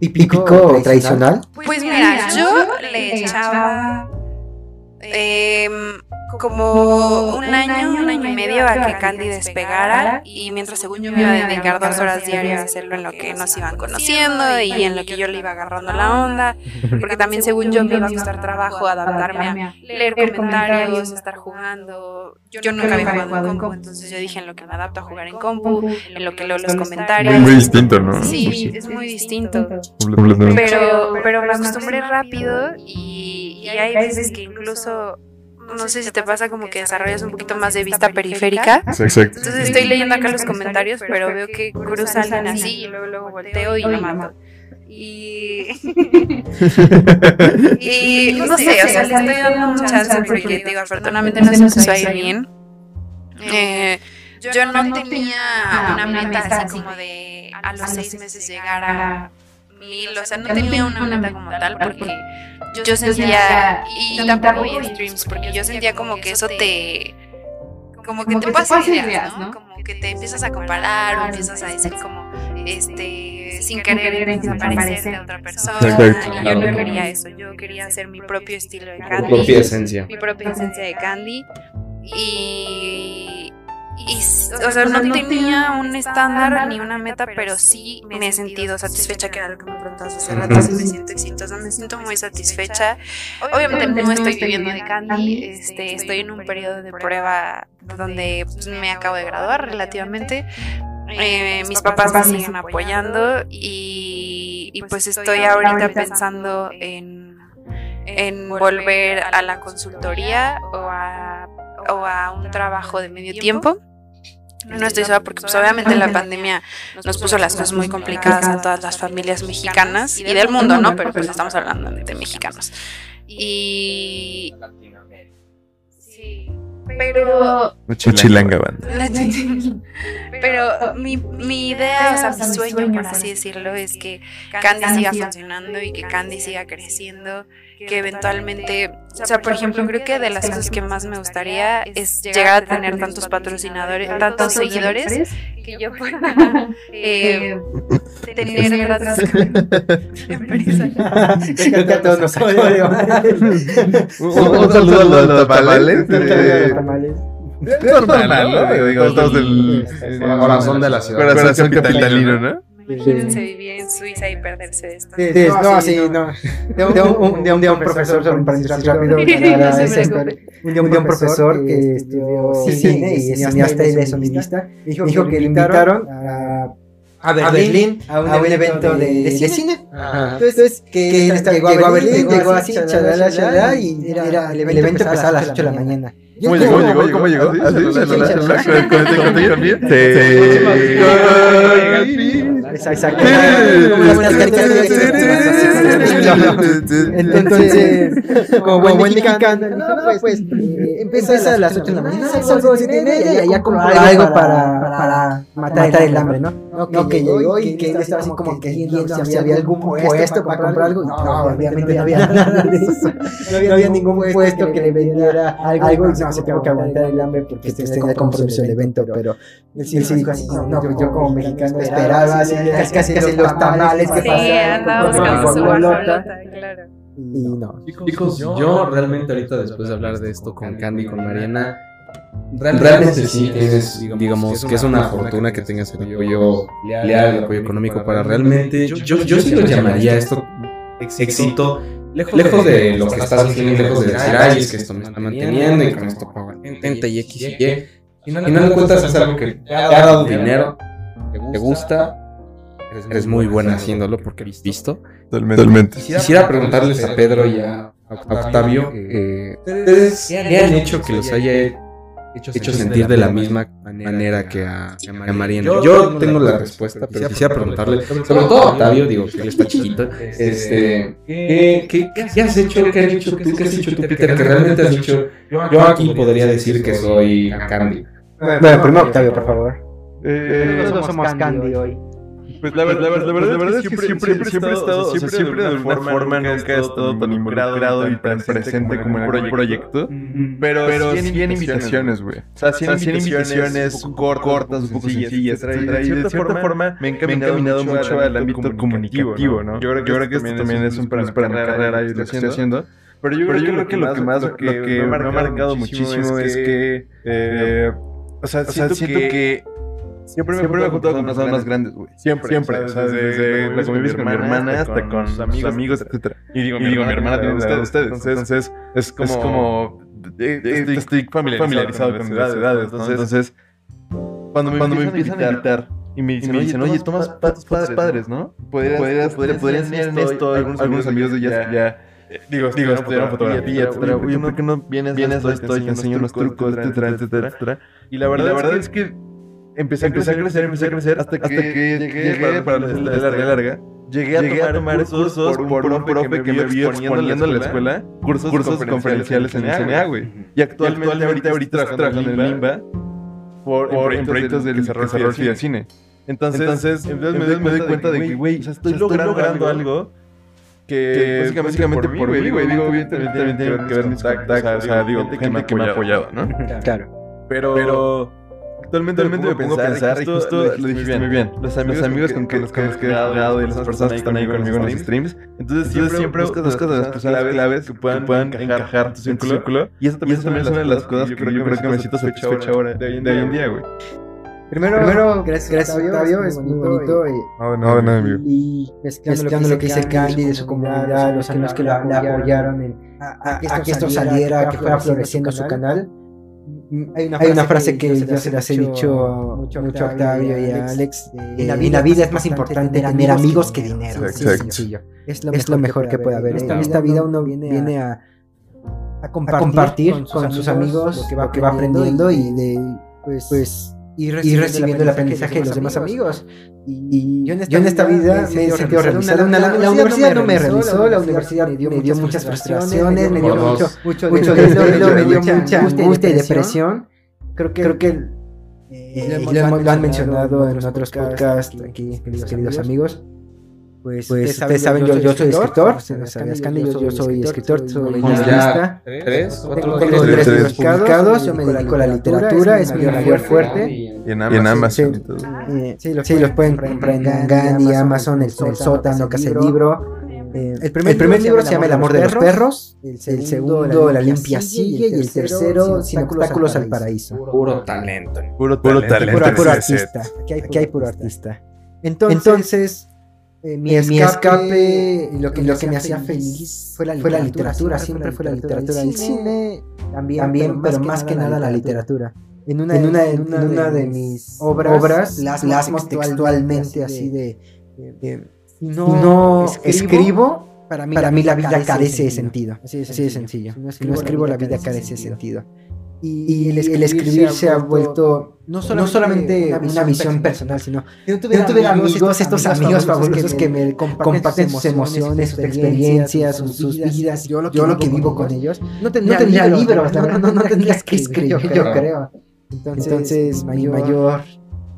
S3: típico o tradicional?
S5: Pues mira, yo le echaba em, como un año, un año y medio a que Candy despegara y mientras según yo me iba a dedicar dos horas diarias a hacerlo en lo que nos iban conociendo y en lo que yo le iba agarrando la onda, porque también según yo me iba a costar trabajo adaptarme a leer comentarios, estar jugando. Yo nunca había jugado en compu, entonces yo dije en lo que me adapto a jugar en compu, en lo que leo los comentarios.
S4: Muy distinto, ¿no?
S5: Sí, es muy distinto. Pero, pero me acostumbré rápido y, y hay veces que incluso, no sé si te pasa como que desarrollas un poquito más de vista periférica.
S4: Exacto.
S5: Entonces estoy leyendo acá los comentarios, pero veo que cruza alguien así y luego, luego volteo y lo mato. Y, y no sé, o sea, le estoy dando un chance porque, digo, afortunadamente no se me empezó a ir bien. Eh, yo no tenía una meta así como de a los seis meses llegar a mil, o sea, no tenía una meta como tal porque yo sentía, y tampoco veía streams, porque yo sentía como que eso te, como que te pasa ideas, ¿no? Como que te empiezas a comparar o empiezas a decir como, este, sin querer parecerte a otra persona, y yo no quería eso, yo quería hacer mi propio estilo de candy.
S1: propia esencia.
S5: mi propia esencia de Candy. Y, y, o sea, no tenía un estándar ni una meta, pero sí me he sentido satisfecha, que era lo que me preguntabas hace rato, si me siento exitosa, me siento muy satisfecha. Obviamente no estoy viviendo de Candy, este, estoy en un periodo de prueba donde pues, me acabo de graduar relativamente. Eh, mis papás me siguen apoyando y, y pues estoy ahorita pensando en en volver a la consultoría o a, o a un trabajo de medio tiempo. No estoy sola porque pues, obviamente la pandemia nos puso las cosas muy complicadas a todas las familias mexicanas y del mundo, ¿no? Pero pues estamos hablando de mexicanos. Y... Sí, pero...
S4: Chilanga, banda.
S5: Pero mi, mi idea, o sea, mi sueño, por así decirlo, es que Candy siga funcionando y que Candy siga creciendo, que eventualmente, o sea, por ejemplo, creo que de las cosas que más me gustaría es llegar a tener tantos patrocinadores, tantos seguidores, que yo pueda eh, tener empresas.
S3: Creo que a todos nos
S4: Un, un saludo a los tamales. eh,
S3: tamales.
S4: Normal, ¿no? Digo, digo, estamos del
S1: Corazón de la ciudad.
S4: corazón capitalino, ¿no?
S5: Imagínense vivir en Suiza y perderse de esto.
S3: Sí, sí, no, sí, no. De un, de un, de un, de un profesor, un rápido,
S5: No
S3: un, de un, de un profesor que estudió cine y es cineasta y de sonidista, dijo, dijo que le invitaron a, a Berlín a un, evento de, de cine.
S1: Ajá.
S3: Entonces, que él estaba- llegó a Berlín, llegó así, chalala, chalala, y era, el evento empezaba a las 8 de la mañana.
S4: ¿Cómo llegó? ¿Llegó? ¿Cómo llegó? ¿Ah, sí? ¿Chalala, chalala? ¿Con- este contenido mío? Sí.
S3: Exacto. Entonces, como buen mexicano, no, pues, eh, empieza a las 8 de la mañana, salgo de cine y allá compro algo para, matar el hambre, ¿no? No, que llegó y que él estaba así como que viendo si había algún puesto para comprar algo. No, obviamente no había nada de eso. No había ningún puesto que le vendiera algo y no, se tengo que aguantar el hambre porque este tenía compromiso el evento, pero él sí, dijo así, no, pues yo como mexicano esperaba así, casi casi casi los tamales que
S5: Sí,
S3: pasaban
S5: andaba
S3: con
S5: buscando su
S3: guajolota.
S5: guajolota, claro.
S3: Y no.
S1: Chicos, yo realmente ahorita después de hablar de esto con Candy y con Mariana, realmente sí tienes, digamos, que es una fortuna que tengas el apoyo leal, el apoyo económico para realmente, yo, yo sí lo llamaría esto éxito, lejos de lo que estás haciendo, lejos de decir, ay, es que esto me está manteniendo y con esto pago gente y X y Y. Al final de cuentas es algo que te ha dado dinero, te gusta, eres muy buena haciéndolo porque has visto.
S4: Totalmente.
S1: Quisiera preguntarles a Pedro y a Octavio, eh, ¿ustedes qué han hecho que los haya hecho sentir de la misma manera que a, a Mariana. Yo tengo la respuesta, pero quisiera preguntarle, sobre todo a Octavio, digo que él está chiquito, este, ¿qué, qué, qué has hecho, qué has hecho tú, qué has hecho tú, Peter, que realmente has dicho, yo aquí podría decir que soy Candy.
S3: Bueno, primero Octavio, por favor.
S6: Eh,
S3: Nosotros somos Candy hoy.
S4: Pues la, verdad, la, verdad, la verdad es que siempre, siempre, siempre he estado, siempre, siempre de alguna forma nunca he estado tan involucrado y tan presente como en el proyecto. Pero, pero 100 invitaciones, güey. O sea, 100 invitaciones cortas, un poco sencillas. Y de cierta forma me he encaminado mucho al ámbito comunicativo, ¿no? Yo creo que esto también es un para mi carrera y lo que estoy haciendo. Pero yo creo que lo que más, lo que me ha marcado muchísimo es que, o sea, siento que Siempre me, siempre he juntado con personas más grandes, güey. Siempre. Siempre. O sea, desde la convivencia con mi hermana hasta con sus amigos, etcétera. Y digo, mi hermana tiene ustedes. Entonces, es como... Estoy familiarizado con las edades. Entonces, cuando me empiezan a invitar y me dicen, oye, tomas patos padres, ¿no? Podrías, podrías enseñar esto algunos amigos de ya... Digo, digo, estudiaron fotografía, etcétera. Oye, ¿por qué no vienes, vienes a esto y te enseño unos trucos, etcétera, etcétera? Y la verdad es que empecé, empecé a crecer, empecé a crecer hasta que, hasta que llegué, para, para la, la, larga, larga. Llegué, a, llegué tomar a tomar cursos por un, por un profe que me vio exponiendo en la escuela, cursos, cursos conferenciales en el CNA, güey. Y actualmente, ahorita, ahorita trabajando en el LIMBA por, por, en proyectos de desarrollo de cine. Entonces, entonces, entonces me, doy cuenta de que, güey, o sea, estoy, logrando algo que básicamente por mí, güey, digo, evidentemente también tiene que ver mis contactos, o sea, digo, gente que me ha apoyado, ¿no?
S3: Claro.
S4: Pero Totalmente, totalmente me pongo a pensar, y justo, lo dijiste muy bien. Los amigos, los amigos con, que, los que, que he dado y las personas que están ahí conmigo en los streams. Entonces, siempre, siempre buscas, buscas las personas claves que puedan, puedan encajar tu círculo. Y eso también, es una de las cosas que yo creo que me siento satisfecho ahora de hoy en día, güey.
S3: Primero, Primero, gracias, gracias Octavio, es muy bonito. Y,
S4: no, no, nada, amigo.
S3: Y mezclando, lo que dice Candy de su comunidad, los amigos que le apoyaron a, que esto saliera, que fuera floreciendo su canal. Hay una, frase, Hay una frase que, que, yo se las he dicho mucho a Octavio y a Alex. en, la vida, la vida, es más importante tener amigos que dinero.
S4: Exacto.
S3: Es, lo es lo mejor que puede haber. En esta vida uno viene a, a compartir, con sus amigos lo que va, que va aprendiendo y de pues, pues ir recibiendo, recibiendo el aprendizaje de los demás amigos. Y, yo, en esta, yo en esta vida me he sentido realizado. La, la, universidad no me realizó, la universidad me dio, muchas frustraciones, me dio mucho, mucho, mucho desvelo, me dio mucha angustia y depresión. Creo que, creo que eh, lo, han mencionado en otros podcasts aquí, queridos, queridos amigos. Pues, pues ustedes saben, yo, yo soy escritor, yo, yo soy escritor, soy
S1: guionista. ¿Tres? ¿Cuatro?
S3: Tengo tres libros publicados, yo me dedico a la literatura, es mi mayor fuerte.
S4: Y en Amazon.
S3: Sí, los pueden comprar en Gandhi, Amazon, el sótano, Casa del Libro. Eh, el primer, el primer libro, se llama El amor de los perros, el segundo, La limpia sigue y el tercero Sin obstáculos al paraíso.
S1: Puro talento.
S4: Puro, talento.
S3: Puro, artista. Aquí hay, puro artista. Entonces eh, mi, escape, lo que, lo que me hacía feliz fue la literatura, siempre fue la literatura. El cine también, pero más que nada la literatura. En una, en una, en una, de mis obras, las plasmo textualmente así de, si no, escribo, para mí, para mí la vida carece de sentido. Así de sencillo. Si no escribo, la vida carece de sentido. Y, el, escribir, se ha vuelto no solamente, una, visión personal, sino yo tuve, amigos, estos amigos fabulosos que me comparten sus emociones, sus experiencias, sus, vidas, yo lo que, vivo con ellos. No tendría, libros, no, no, no, tendrías que escribir, yo creo. Entonces, mayor,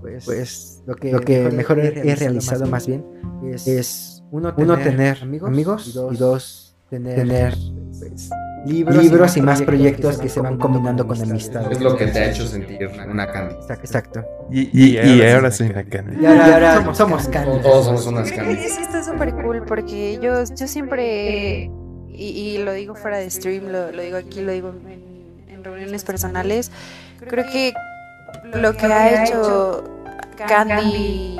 S3: pues, pues, lo que, lo que mejor he realizado más bien es, uno, tener, amigos, y dos, tener, pues, libros, y más, proyectos que se van combinando con amistad.
S1: Es lo que te ha hecho sentir una Candy.
S3: Exacto.
S4: Y, y, ahora soy una Candy.
S3: Y ahora, somos, Candy.
S1: Todos somos unas Candy.
S5: Eso está súper cool porque yo, yo siempre, y, y, lo digo fuera de stream, lo, lo digo aquí, lo digo en, en en reuniones personales, creo que lo que ha hecho Candy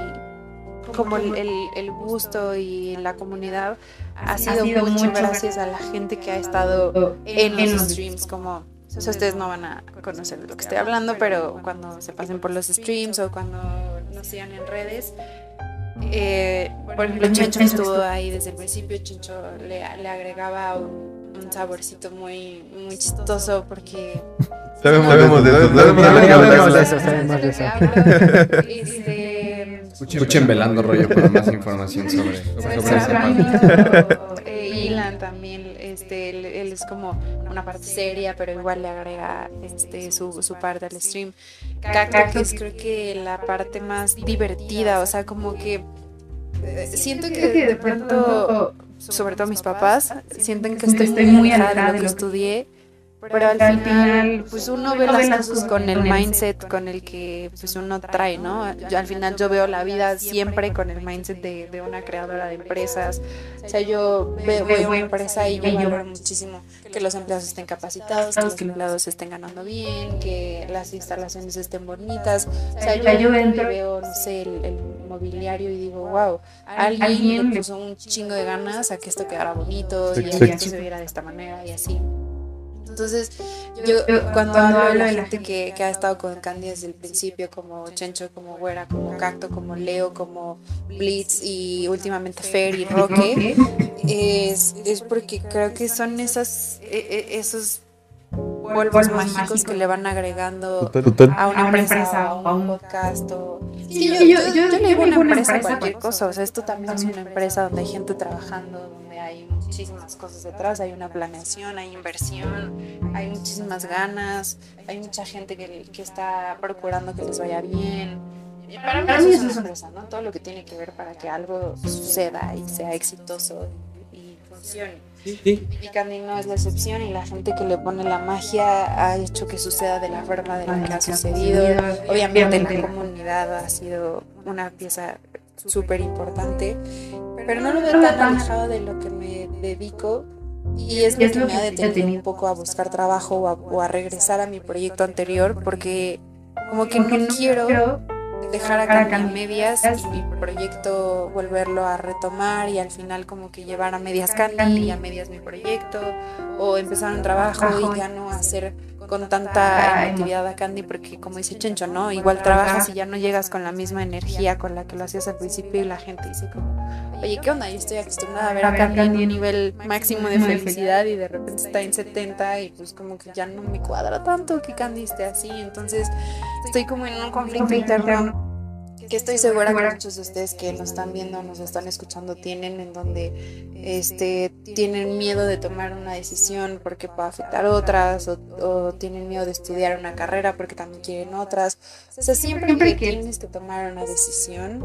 S5: como el, el, gusto y la comunidad ha sido, mucho gracias a la gente que ha estado en los streams como ustedes no van a conocer de lo que estoy hablando, pero cuando se pasen por los streams o cuando nos sigan en redes, eh, por ejemplo, Chencho estuvo ahí desde el principio, Chencho le, le agregaba un, saborcito muy, muy chistoso porque...
S6: Sabemos de eso, sabemos de eso.
S7: Escuchen velando rollo para más información sobre, sobre,
S5: sobre Ilan también, este, él, es como una parte seria, pero igual le agrega este, su, su parte al stream. que es creo que la parte más divertida, o sea, como que eh, siento que de pronto, sobre todo mis papás, sienten que estoy muy alejada de lo que estudié pero al final pues uno ve las cosas con el mindset con el que pues uno trae, ¿no? Yo, al final yo veo la vida siempre con el mindset de, de una creadora de empresas. O sea, yo veo, una empresa y yo valoro muchísimo que los empleados estén capacitados, que los empleados estén ganando bien, que las instalaciones estén bonitas. O sea, yo, veo, no sé, el, mobiliario y digo, wow, alguien le puso un chingo de ganas a que esto quedara bonito y a que se viera de esta manera y así. Entonces, yo, cuando, hablo de la gente que, ha estado con Candy desde el principio, como Chencho, como Güera, como Cacto, como Leo, como Blitz y últimamente Fer y Roque, es, es porque creo que son esas, e, e, esos polvos mágicos que le van agregando a una empresa o a un podcast o... Sí, yo, yo, yo, le digo una empresa a cualquier cosa, o sea, esto también es una empresa. donde hay gente trabajando, hay muchísimas cosas detrás, hay una planeación, hay inversión, hay muchísimas ganas, hay mucha gente que, que está procurando que les vaya bien. para, mí eso es una empresa, ¿no? Todo lo que tiene que ver para que algo suceda y sea exitoso y, funcione. Sí. Y Candy no es la excepción y la gente que le pone la magia ha hecho que suceda de la forma de la que ha sucedido. Obviamente la comunidad ha sido una pieza súper importante, pero no lo veo tan alejado de lo que me dedico y es lo que me ha detenido un poco a buscar trabajo o a, regresar a mi proyecto anterior porque como que no quiero dejar acá en medias y mi proyecto volverlo a retomar y al final como que llevar a medias Candy y a medias mi proyecto o empezar un trabajo y ya no hacer con tanta emotividad a Candy porque como dice Chencho, ¿no? Igual trabajas y ya no llegas con la misma energía con la que lo hacías al principio y la gente dice como, oye, ¿qué onda? Yo estoy acostumbrada a ver a Candy en un nivel máximo de felicidad. y de repente está en 70 y pues como que ya no me cuadra tanto que Candy esté así, entonces estoy como en un conflicto interno que estoy segura que muchos de ustedes que nos están viendo, nos están escuchando, tienen en donde este, tienen miedo de tomar una decisión porque puede afectar otras o, tienen miedo de estudiar una carrera porque también quieren otras. O sea, siempre que tienes que tomar una decisión,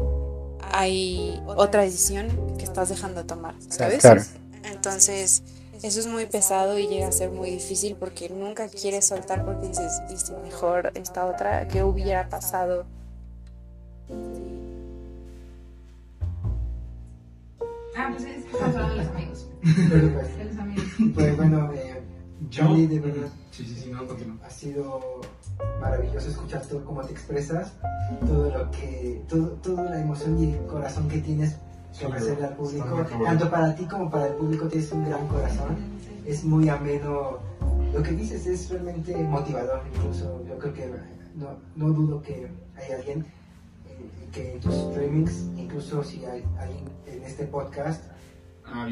S5: hay otra decisión que estás dejando de tomar, ¿sabes? Entonces, eso es muy pesado y llega a ser muy difícil porque nunca quieres soltar porque dices, y mejor esta otra, ¿qué hubiera pasado?
S2: Ah, pues es que estamos hablando de los amigos. de los amigos.
S3: Pues bueno, eh,
S1: yo,
S3: de verdad.
S1: Sí, sí, sí, no, continúo.
S3: Ha sido maravilloso escuchar todo cómo te expresas, todo lo que, todo, toda la emoción y el corazón que tienes que ofrecerle al público. Tanto para ti como para el público tienes un gran corazón. Es muy ameno. Lo que dices es realmente motivador, incluso yo creo que no, no dudo que hay alguien que tus streamings, incluso si hay alguien en este podcast,
S1: ah,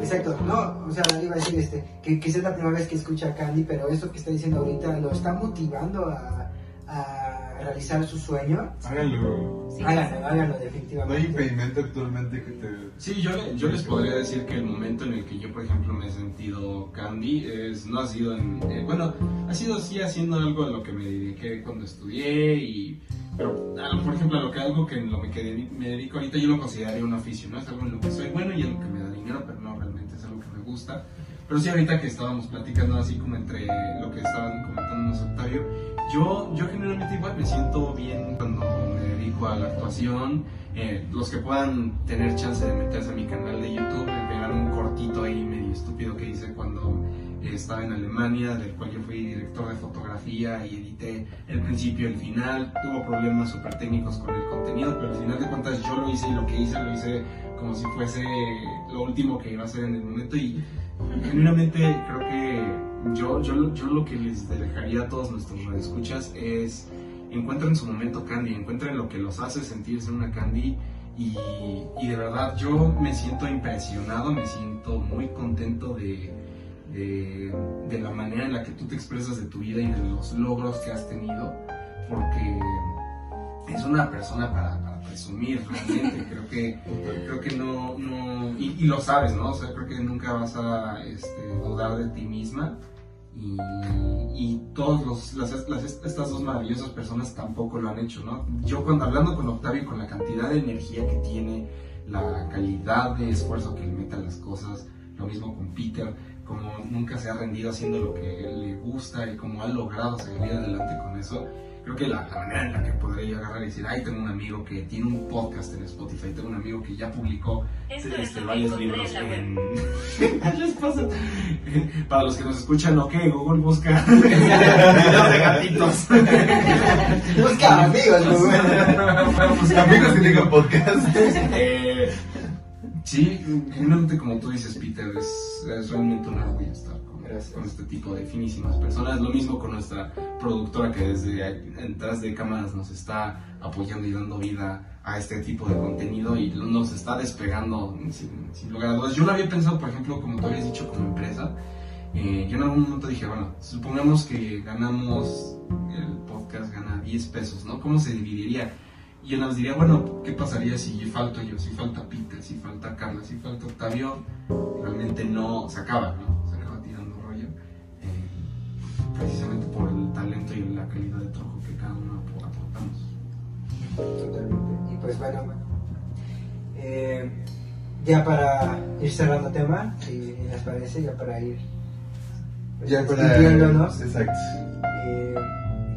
S3: exacto, no, o sea, iba a decir este, que quizás es la primera vez que escucha a Candy, pero eso que está diciendo ahorita lo está motivando a, a realizar su sueño.
S4: Háganlo.
S3: Sí. Háganlo, háganlo, definitivamente.
S4: No hay impedimento actualmente que te...
S1: Sí, yo, yo les podría decir que el momento en el que yo, por ejemplo, me he sentido Candy es, no ha sido en... Eh, bueno, ha sido sí haciendo algo a lo que me dediqué cuando estudié y pero, por ejemplo, lo que algo que lo que me dedico ahorita yo lo consideraría un oficio, ¿no? Es algo en lo que soy bueno y en lo que me da dinero, pero no, realmente es algo que me gusta. Pero sí, ahorita que estábamos platicando así como entre lo que estaban comentándonos Octavio, yo, yo generalmente igual me siento bien cuando me dedico a la actuación. Eh, los que puedan tener chance de meterse a mi canal de YouTube, de pegar un cortito ahí medio estúpido que hice cuando estaba en Alemania, del cual yo fui director de fotografía y edité el principio y el final. Tuvo problemas súper técnicos con el contenido, pero al final de cuentas yo lo hice y lo que hice lo hice como si fuese lo último que iba a hacer en el momento y genuinamente creo que yo, yo, yo lo que les dejaría a todos nuestros escuchas es encuentren su momento candy, encuentren lo que los hace sentirse una candy y, de verdad yo me siento impresionado, me siento muy contento de, de, de la manera en la que tú te expresas de tu vida y de los logros que has tenido, porque es una persona para presumir realmente, creo que, creo que no, no y, lo sabes, ¿no? O sea, creo que nunca vas a este, dudar de ti misma y, y todos los, las, las- estas dos maravillosas personas tampoco lo han hecho, ¿no? Yo cuando hablando con Octavio, con la cantidad de energía que tiene, la calidad de esfuerzo que le mete a las cosas, lo mismo con Peter, como nunca se ha rendido haciendo lo que le gusta y como ha logrado seguir adelante con eso, creo que la, la manera en la que podría yo agarrar y decir, ay, tengo un amigo que tiene un podcast en Spotify, tengo un amigo que ya publicó este, varios libros en... Para los que nos escuchan, ok, Google busca videos de gatitos.
S3: Busca amigos.
S4: Pues amigos que tengan podcast.
S1: Eh, sí, genuinamente como tú dices, Peter, es, es realmente un orgullo estar con. Con este tipo de finísimas personas. Lo mismo con nuestra productora que desde detrás de cámaras nos está apoyando y dando vida a este tipo de contenido y nos está despegando sin, sin lugar a dudas. Yo lo había pensado, por ejemplo, como tú habías dicho, como empresa. Eh, yo en algún momento dije, bueno, supongamos que ganamos, el podcast gana 10 pesos, ¿no? ¿Cómo se dividiría? Y yo nos diría, bueno, ¿qué pasaría si falto yo, si falta Peter, si falta Carla, si falta Octavio? Realmente no, se acaba, ¿no? Precisamente por el talento y la calidad de trabajo que cada uno apor- aportamos.
S3: Totalmente. Y pues bueno, eh, ya para ir cerrando tema, si les parece, ya para ir pues,
S4: Ya para. Exacto.
S3: eh,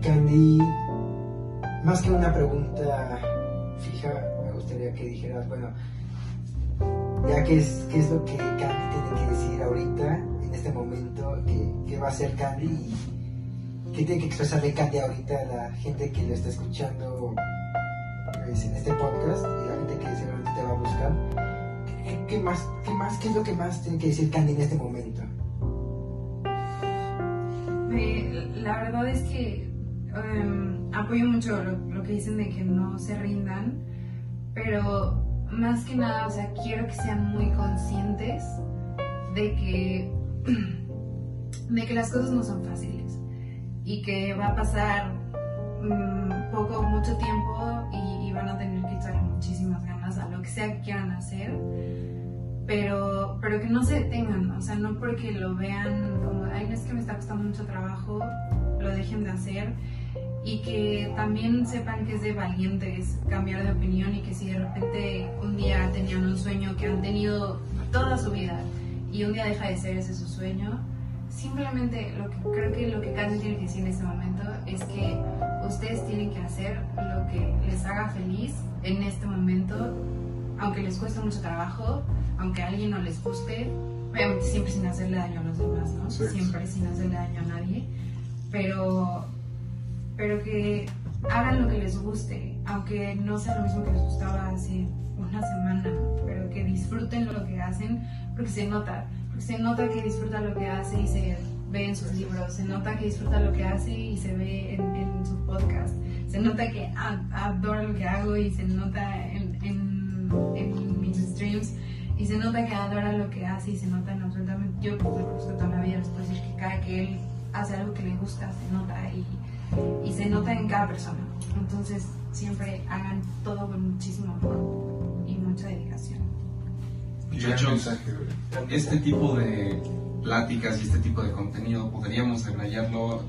S3: Candy, más que una pregunta fija, me gustaría que dijeras, bueno, ya qué es, qué es lo que Candy tiene que decir ahorita, este momento, que, que va a ser Candy y qué tiene que expresarle Candy ahorita a la gente que lo está escuchando pues, en este podcast y la gente que seguramente te va a buscar. ¿Qué, qué más, qué más, qué es lo que más tiene que decir Candy en este momento?
S2: Me- la verdad es que em, apoyo mucho lo, lo que dicen de que no se rindan, pero más que nada, o sea, quiero que sean muy conscientes de que, de que las cosas no son fáciles y que va a pasar mm, poco mucho tiempo y, y van a tener que echarle muchísimas ganas a lo que sea que quieran hacer pero, pero que no se detengan, o sea, no porque lo vean como, ay, no es que me está costando mucho trabajo, lo dejen de hacer y que también sepan que es de valientes cambiar de opinión y que si de repente un día tenían un sueño que han tenido toda su vida y un día deja de ser ese su sueño, simplemente lo que creo que lo que Candy tiene que decir en este momento es que ustedes tienen que hacer lo que les haga feliz en este momento, aunque les cueste mucho trabajo, aunque a alguien no les guste, obviamente siempre sin hacerle daño a los demás, ¿no?
S4: Sí.
S2: Siempre sin hacerle daño a nadie, pero, pero que hagan lo que les guste, aunque no sea lo mismo que les gustaba hace una semana, pero que disfruten lo que hacen, porque se nota, porque se nota que disfruta lo que hace y se ve en sus libros, se nota que disfruta lo que hace y se ve en, en su podcast, se nota que adora lo que hago y se nota en, en, mis streams y se nota que adora lo que hace y se nota en absolutamente, yo lo conozco toda la vida, les puedo decir que cada que él hace algo que le gusta se nota y, y se nota en cada persona. Entonces siempre hagan todo con muchísimo amor y mucha dedicación.
S1: Muchachos, este tipo de pláticas y este tipo de contenido podríamos debrayarlo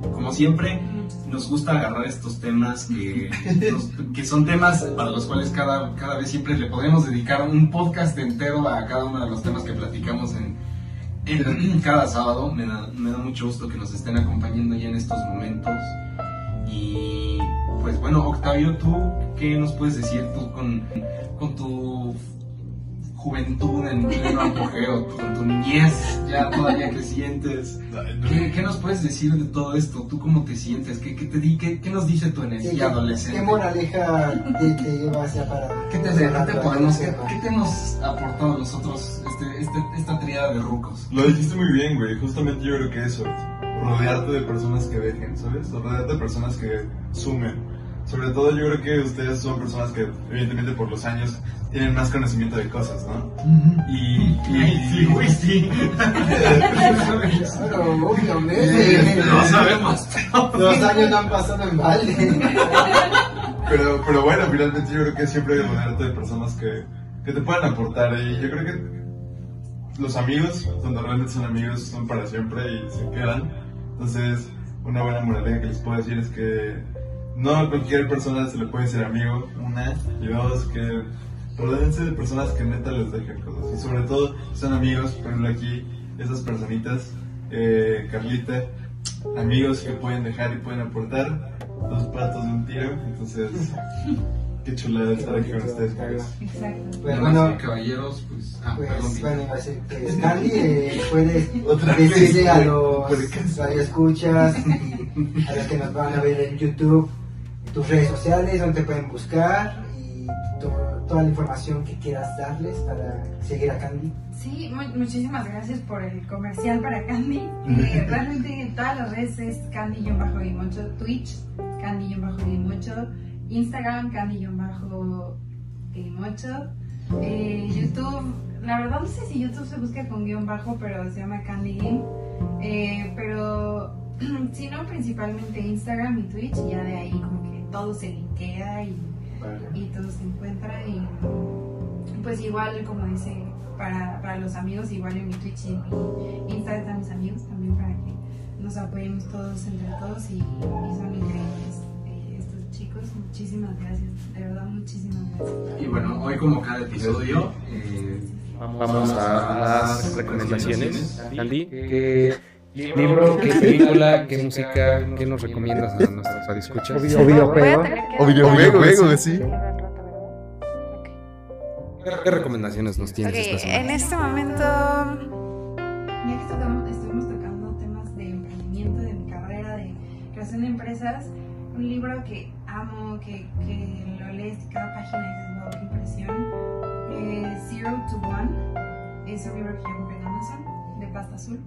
S1: como siempre nos gusta agarrar estos temas que, que son temas para los cuales cada, cada vez siempre le podemos dedicar un podcast entero a cada uno de los temas que platicamos en, en cada sábado. Me da, me da mucho gusto que nos estén acompañando ya en estos momentos. Y pues bueno, Octavio, ¿tú qué nos puedes decir tú con, con tu
S8: juventud en pleno apogeo, con tu niñez ya todavía que sientes. ¿Qué, qué nos puedes decir de todo esto? ¿Tú cómo te sientes? ¿Qué, qué te di, qué, qué nos dice tu energía
S3: ¿qué-
S8: adolescente?
S3: ¿Qué moraleja te, te lleva hacia para.?
S8: ¿Qué te,
S3: para
S8: qué te
S3: la
S8: podemos, qué,
S3: tema?
S8: qué te nos ha aportado a nosotros este, este, esta triada de rucos?
S4: Lo dijiste muy bien, güey. Justamente yo creo que eso. Rodearte de personas que dejen, ¿sabes? Rodearte de personas que sumen. Sobre todo yo creo que ustedes son personas que, evidentemente por los años, tienen más conocimiento de cosas, ¿no? Y... y
S8: Sí, güey, sí.
S3: Claro, obviamente.
S8: Lo sabemos.
S3: Los años no han pasado en balde.
S4: Pero, pero bueno, finalmente yo creo que siempre hay que rodearte de personas que, que te puedan aportar. Y yo creo que los amigos, cuando realmente son amigos, son para siempre y se quedan. Entonces, una buena moraleja que les puedo decir es que no a cualquier persona se le puede ser amigo. Una, y dos, que rodeense de personas que neta les dejen cosas. Y sobre todo, son amigos, por ejemplo aquí, esas personitas, eh, Carlita, amigos que pueden dejar y pueden aportar dos patos de un tiro. Entonces, qué chulada estar aquí con ustedes. amigos.
S2: Exacto.
S3: Bueno,
S8: caballeros, pues. Ah,
S3: Pues,
S8: perdón,
S3: bueno, que Candy eh,
S4: Otra vez,
S3: decirle a los y a los que nos van a ver en YouTube tus redes sociales, donde te pueden buscar y to- toda la información que quieras darles para seguir a Candy.
S2: Sí, mu- muchísimas gracias por el comercial para Candy. Eh, realmente en todas las redes es Candy-Guimocho, Twitch, Candy-Guimocho, Instagram, Candy-Guimocho, eh, YouTube, la verdad no sé si YouTube se busca con guion bajo, pero se llama Candy Game. Eh, pero si no, principalmente Instagram y Twitch, y ya de ahí como que todo se linkea y y todo se encuentra y pues igual como dice para, para los amigos igual en mi Twitch y en mi Instagram están mis amigos también para que nos apoyemos todos entre todos y, y son increíbles eh, estos chicos. Muchísimas gracias de verdad muchísimas gracias.
S8: Y bueno, hoy como cada episodio, eh,
S7: Vamos a las recomendaciones. Andy, ¿qué libro, qué película, qué música, qué nos recomiendas a nuestros radioescuchas?
S3: O videojuego.
S6: O videojuego, sí.
S7: ¿Qué recomendaciones nos tienes esta
S5: en
S7: semana?
S5: este momento
S2: ya que tocamos- estuvimos tocando temas de emprendimiento de mi carrera de creación de empresas un libro que amo que, que lo lees cada página y dices wow qué impresión eh, Zero to One es un libro que yo compré en Amazon de pasta azul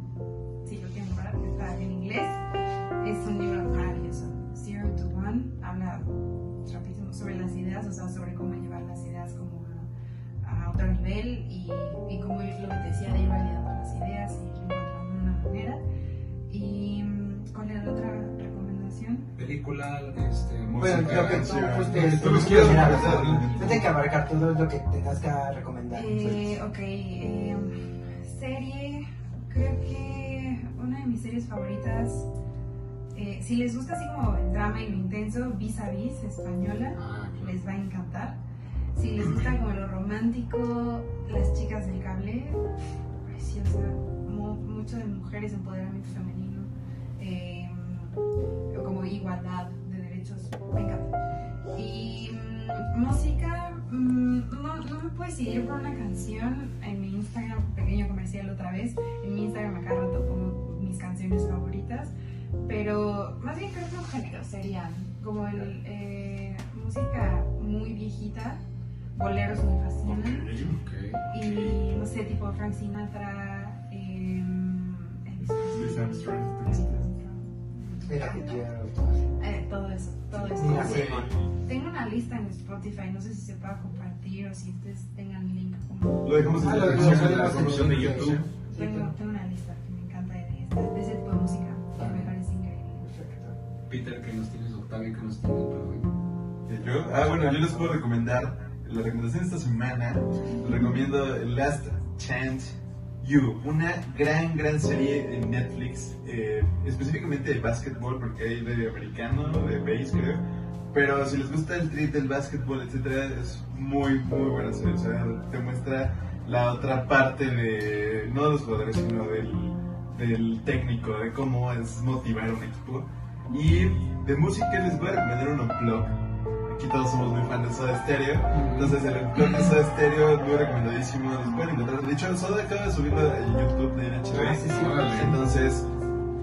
S2: está en inglés es un libro maravilloso Zero to One habla rapidísimo sobre las ideas o sea sobre cómo llevar las ideas como a, a otro nivel y, y cómo ir lo que te decía de ir validando las ideas y ir encontrando una manera y mm, ¿cuál era la otra recomendación?
S8: película, este,
S3: Bueno,
S8: música,
S3: lo que tú
S4: canción.
S3: justo
S4: Tú los quieres ¿no?
S3: Tienes que abarcar todo lo que tengas que recomendar.
S2: Eh, ok, eh, serie, creo que mis series favoritas, eh, si les gusta así como el drama y lo intenso, Vis a Vis, española,
S8: Ah,
S2: les va a encantar. Si les gusta como lo romántico, Las chicas del cable, preciosa, mu- mucho de mujeres, empoderamiento femenino, eh, como igualdad de derechos, me encanta. Y mm, música, mm, no, no me puedo decidir por una canción. En mi Instagram, pequeño comercial otra vez, en mi Instagram a cada rato pongo mis canciones favoritas. Pero más bien creo que un género serían como el, eh, música muy viejita, boleros me fascinan.
S8: Ok.
S2: Y no sé, tipo Frank Sinatra, eh, Elvis
S4: Louis
S2: Presley,
S4: Armstrong,
S2: Elvis
S4: ¿te
S2: Armstrong.
S3: Era que quiero.
S2: Eh, todo eso, todo eso. Tengo una lista en Spotify, no sé si se pueda compartir o si ustedes tengan link. Como...
S4: Lo dejamos en
S3: Ah,
S4: la descripción de YouTube.
S2: Tengo, tengo una lista que me encanta de, esta- de ese tipo de música, que me parece increíble.
S8: Peter, que nos tienes, Octavio, que nos tienes para hoy.
S4: ¿Y yo? Ah, bueno, yo les puedo recomendar la recomendación de esta semana. Les recomiendo Last Chance You, una gran, gran serie en Netflix, eh, específicamente de básquetbol, porque hay de americano, de base, creo. Pero si les gusta el trip del básquetbol, etcétera, es muy, muy buena serie. O sea, te muestra la otra parte de, no de los jugadores, sino del, del técnico, de cómo es motivar a un equipo. Y de música les voy a recomendar un blog. Aquí todos somos muy fans de Soda Stereo. Entonces, el blog de Soda Stereo muy recomendadísimo. Los pueden encontrar. De hecho, Soda acaba de subirlo en YouTube de NHB.
S3: Ah, sí, sí.
S1: Órale.
S4: Entonces,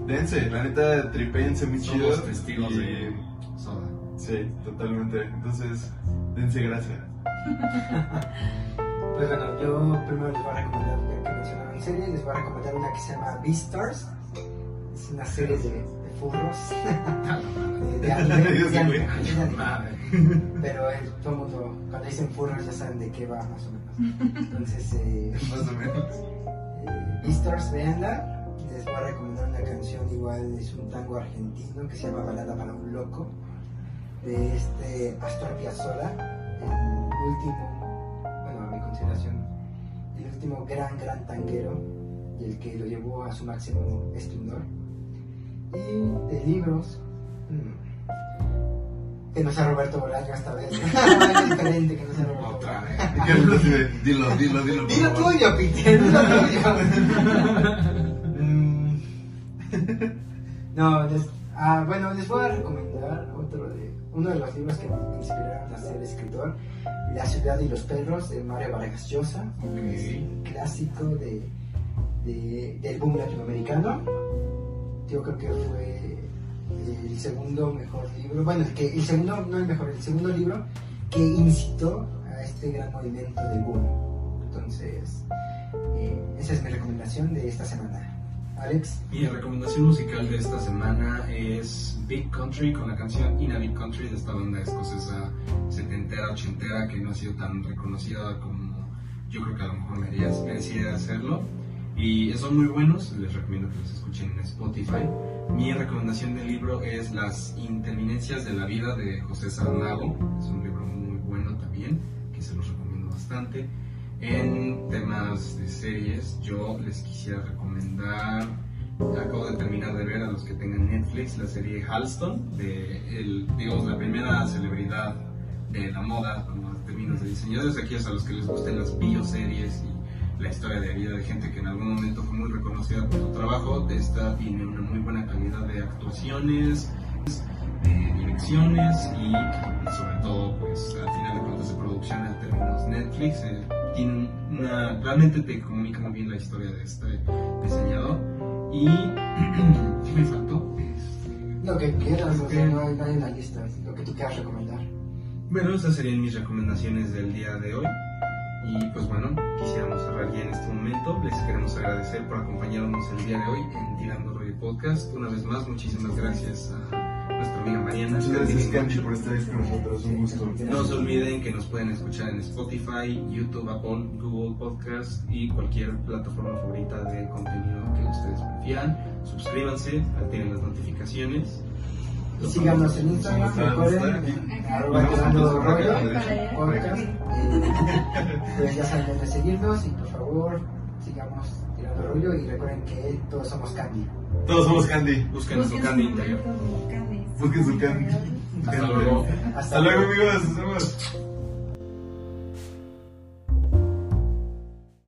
S4: dense, la neta, tripéense muy chido.
S1: Somos testigos
S4: y-
S1: de Soda.
S4: Sí, totalmente. Entonces, dense gracias.
S3: Pues bueno, yo primero les voy a recomendar, ya que mencionaron series, les voy a recomendar una que se llama Beastars. Es una serie de, de furros. de, de anime,
S4: Dios
S3: de
S4: mío.
S3: anime, de anime.
S1: Madre.
S3: Pero eh, todo mundo, cuando dicen furros ya saben de qué va más o menos. Entonces, eh,
S4: Más o menos.
S3: eh, Beastars, véanla. Les voy a recomendar una canción igual, es un tango argentino que se llama Balada para un Loco. De este Astor Piazzolla, el último, consideración, el último gran, gran tanguero y el que lo llevó a su máximo esplendor. Y de libros, mm, que no sea Roberto Bolaño esta vez. es diferente que no sea Roberto
S1: Otra vez. Dilo, dilo, dilo.
S3: Dilo tuyo, Peter, dilo tuyo. Mm. no, les, ah, bueno, les voy a recomendar uno de los libros que me inspiraron a ser escritor, La ciudad y los perros, de Mario Vargas Llosa. Es un clásico de, de- del boom latinoamericano. Yo creo que fue el segundo mejor libro, bueno, el, que, el segundo, no el mejor, el segundo libro que incitó a este gran movimiento del boom. Entonces, eh, esa es mi recomendación de esta semana. Alex,
S1: Mi recomendación musical de esta semana es Big Country con la canción In a Big Country de esta banda escocesa setentera, ochentera que no ha sido tan reconocida como yo creo que a lo mejor merecía hacerlo. Y son muy buenos, les recomiendo que los escuchen en Spotify. Mi recomendación del libro es Las interminencias de la vida de José Saramago. Es un libro muy bueno también, que se los recomiendo bastante. En temas de series, yo les quisiera recomendar, acabo de terminar de ver a los que tengan Netflix, la serie Halston, de el, digamos, la primera celebridad de la moda, en términos de diseñadores, aquí es a los que les gusten las bioseries y la historia de vida de gente que en algún momento fue muy reconocida por su trabajo. Esta tiene una muy buena calidad de actuaciones, de direcciones y sobre todo, pues al final de cuentas de producción en términos Netflix. eh, tiene una, realmente te comunica muy bien la historia de este diseñador. Y, ¿qué me faltó? Este,
S3: lo que quieras, o sea, no hay, no hay una lista, lo que tú quieras recomendar.
S1: Bueno, esas serían mis recomendaciones del día de hoy. Y pues bueno, quisiéramos cerrar ya en este momento. Les queremos agradecer por acompañarnos el día de hoy en Tirando Rollo Podcast. Una vez más, muchísimas gracias a nuestra amiga Mariana.
S4: Muchas gracias, Candy, por estar con nosotros. Un gusto.
S1: No se olviden que nos pueden escuchar en Spotify, YouTube, Apple, Google Podcast y cualquier plataforma favorita de contenido que ustedes prefieran. Suscríbanse, activen las notificaciones.
S3: Y síganos en Instagram, recuerden, arroba rollo, podcast. Pues ya saben dónde seguirnos y por favor sigamos tirando rollo y recuerden que todos somos Candy.
S4: Todos somos Candy.
S1: Busquen su candy interior.
S4: Busquen su Candy.
S1: Hasta luego.
S3: Hasta
S4: Hasta luego, amigos. Nos vemos.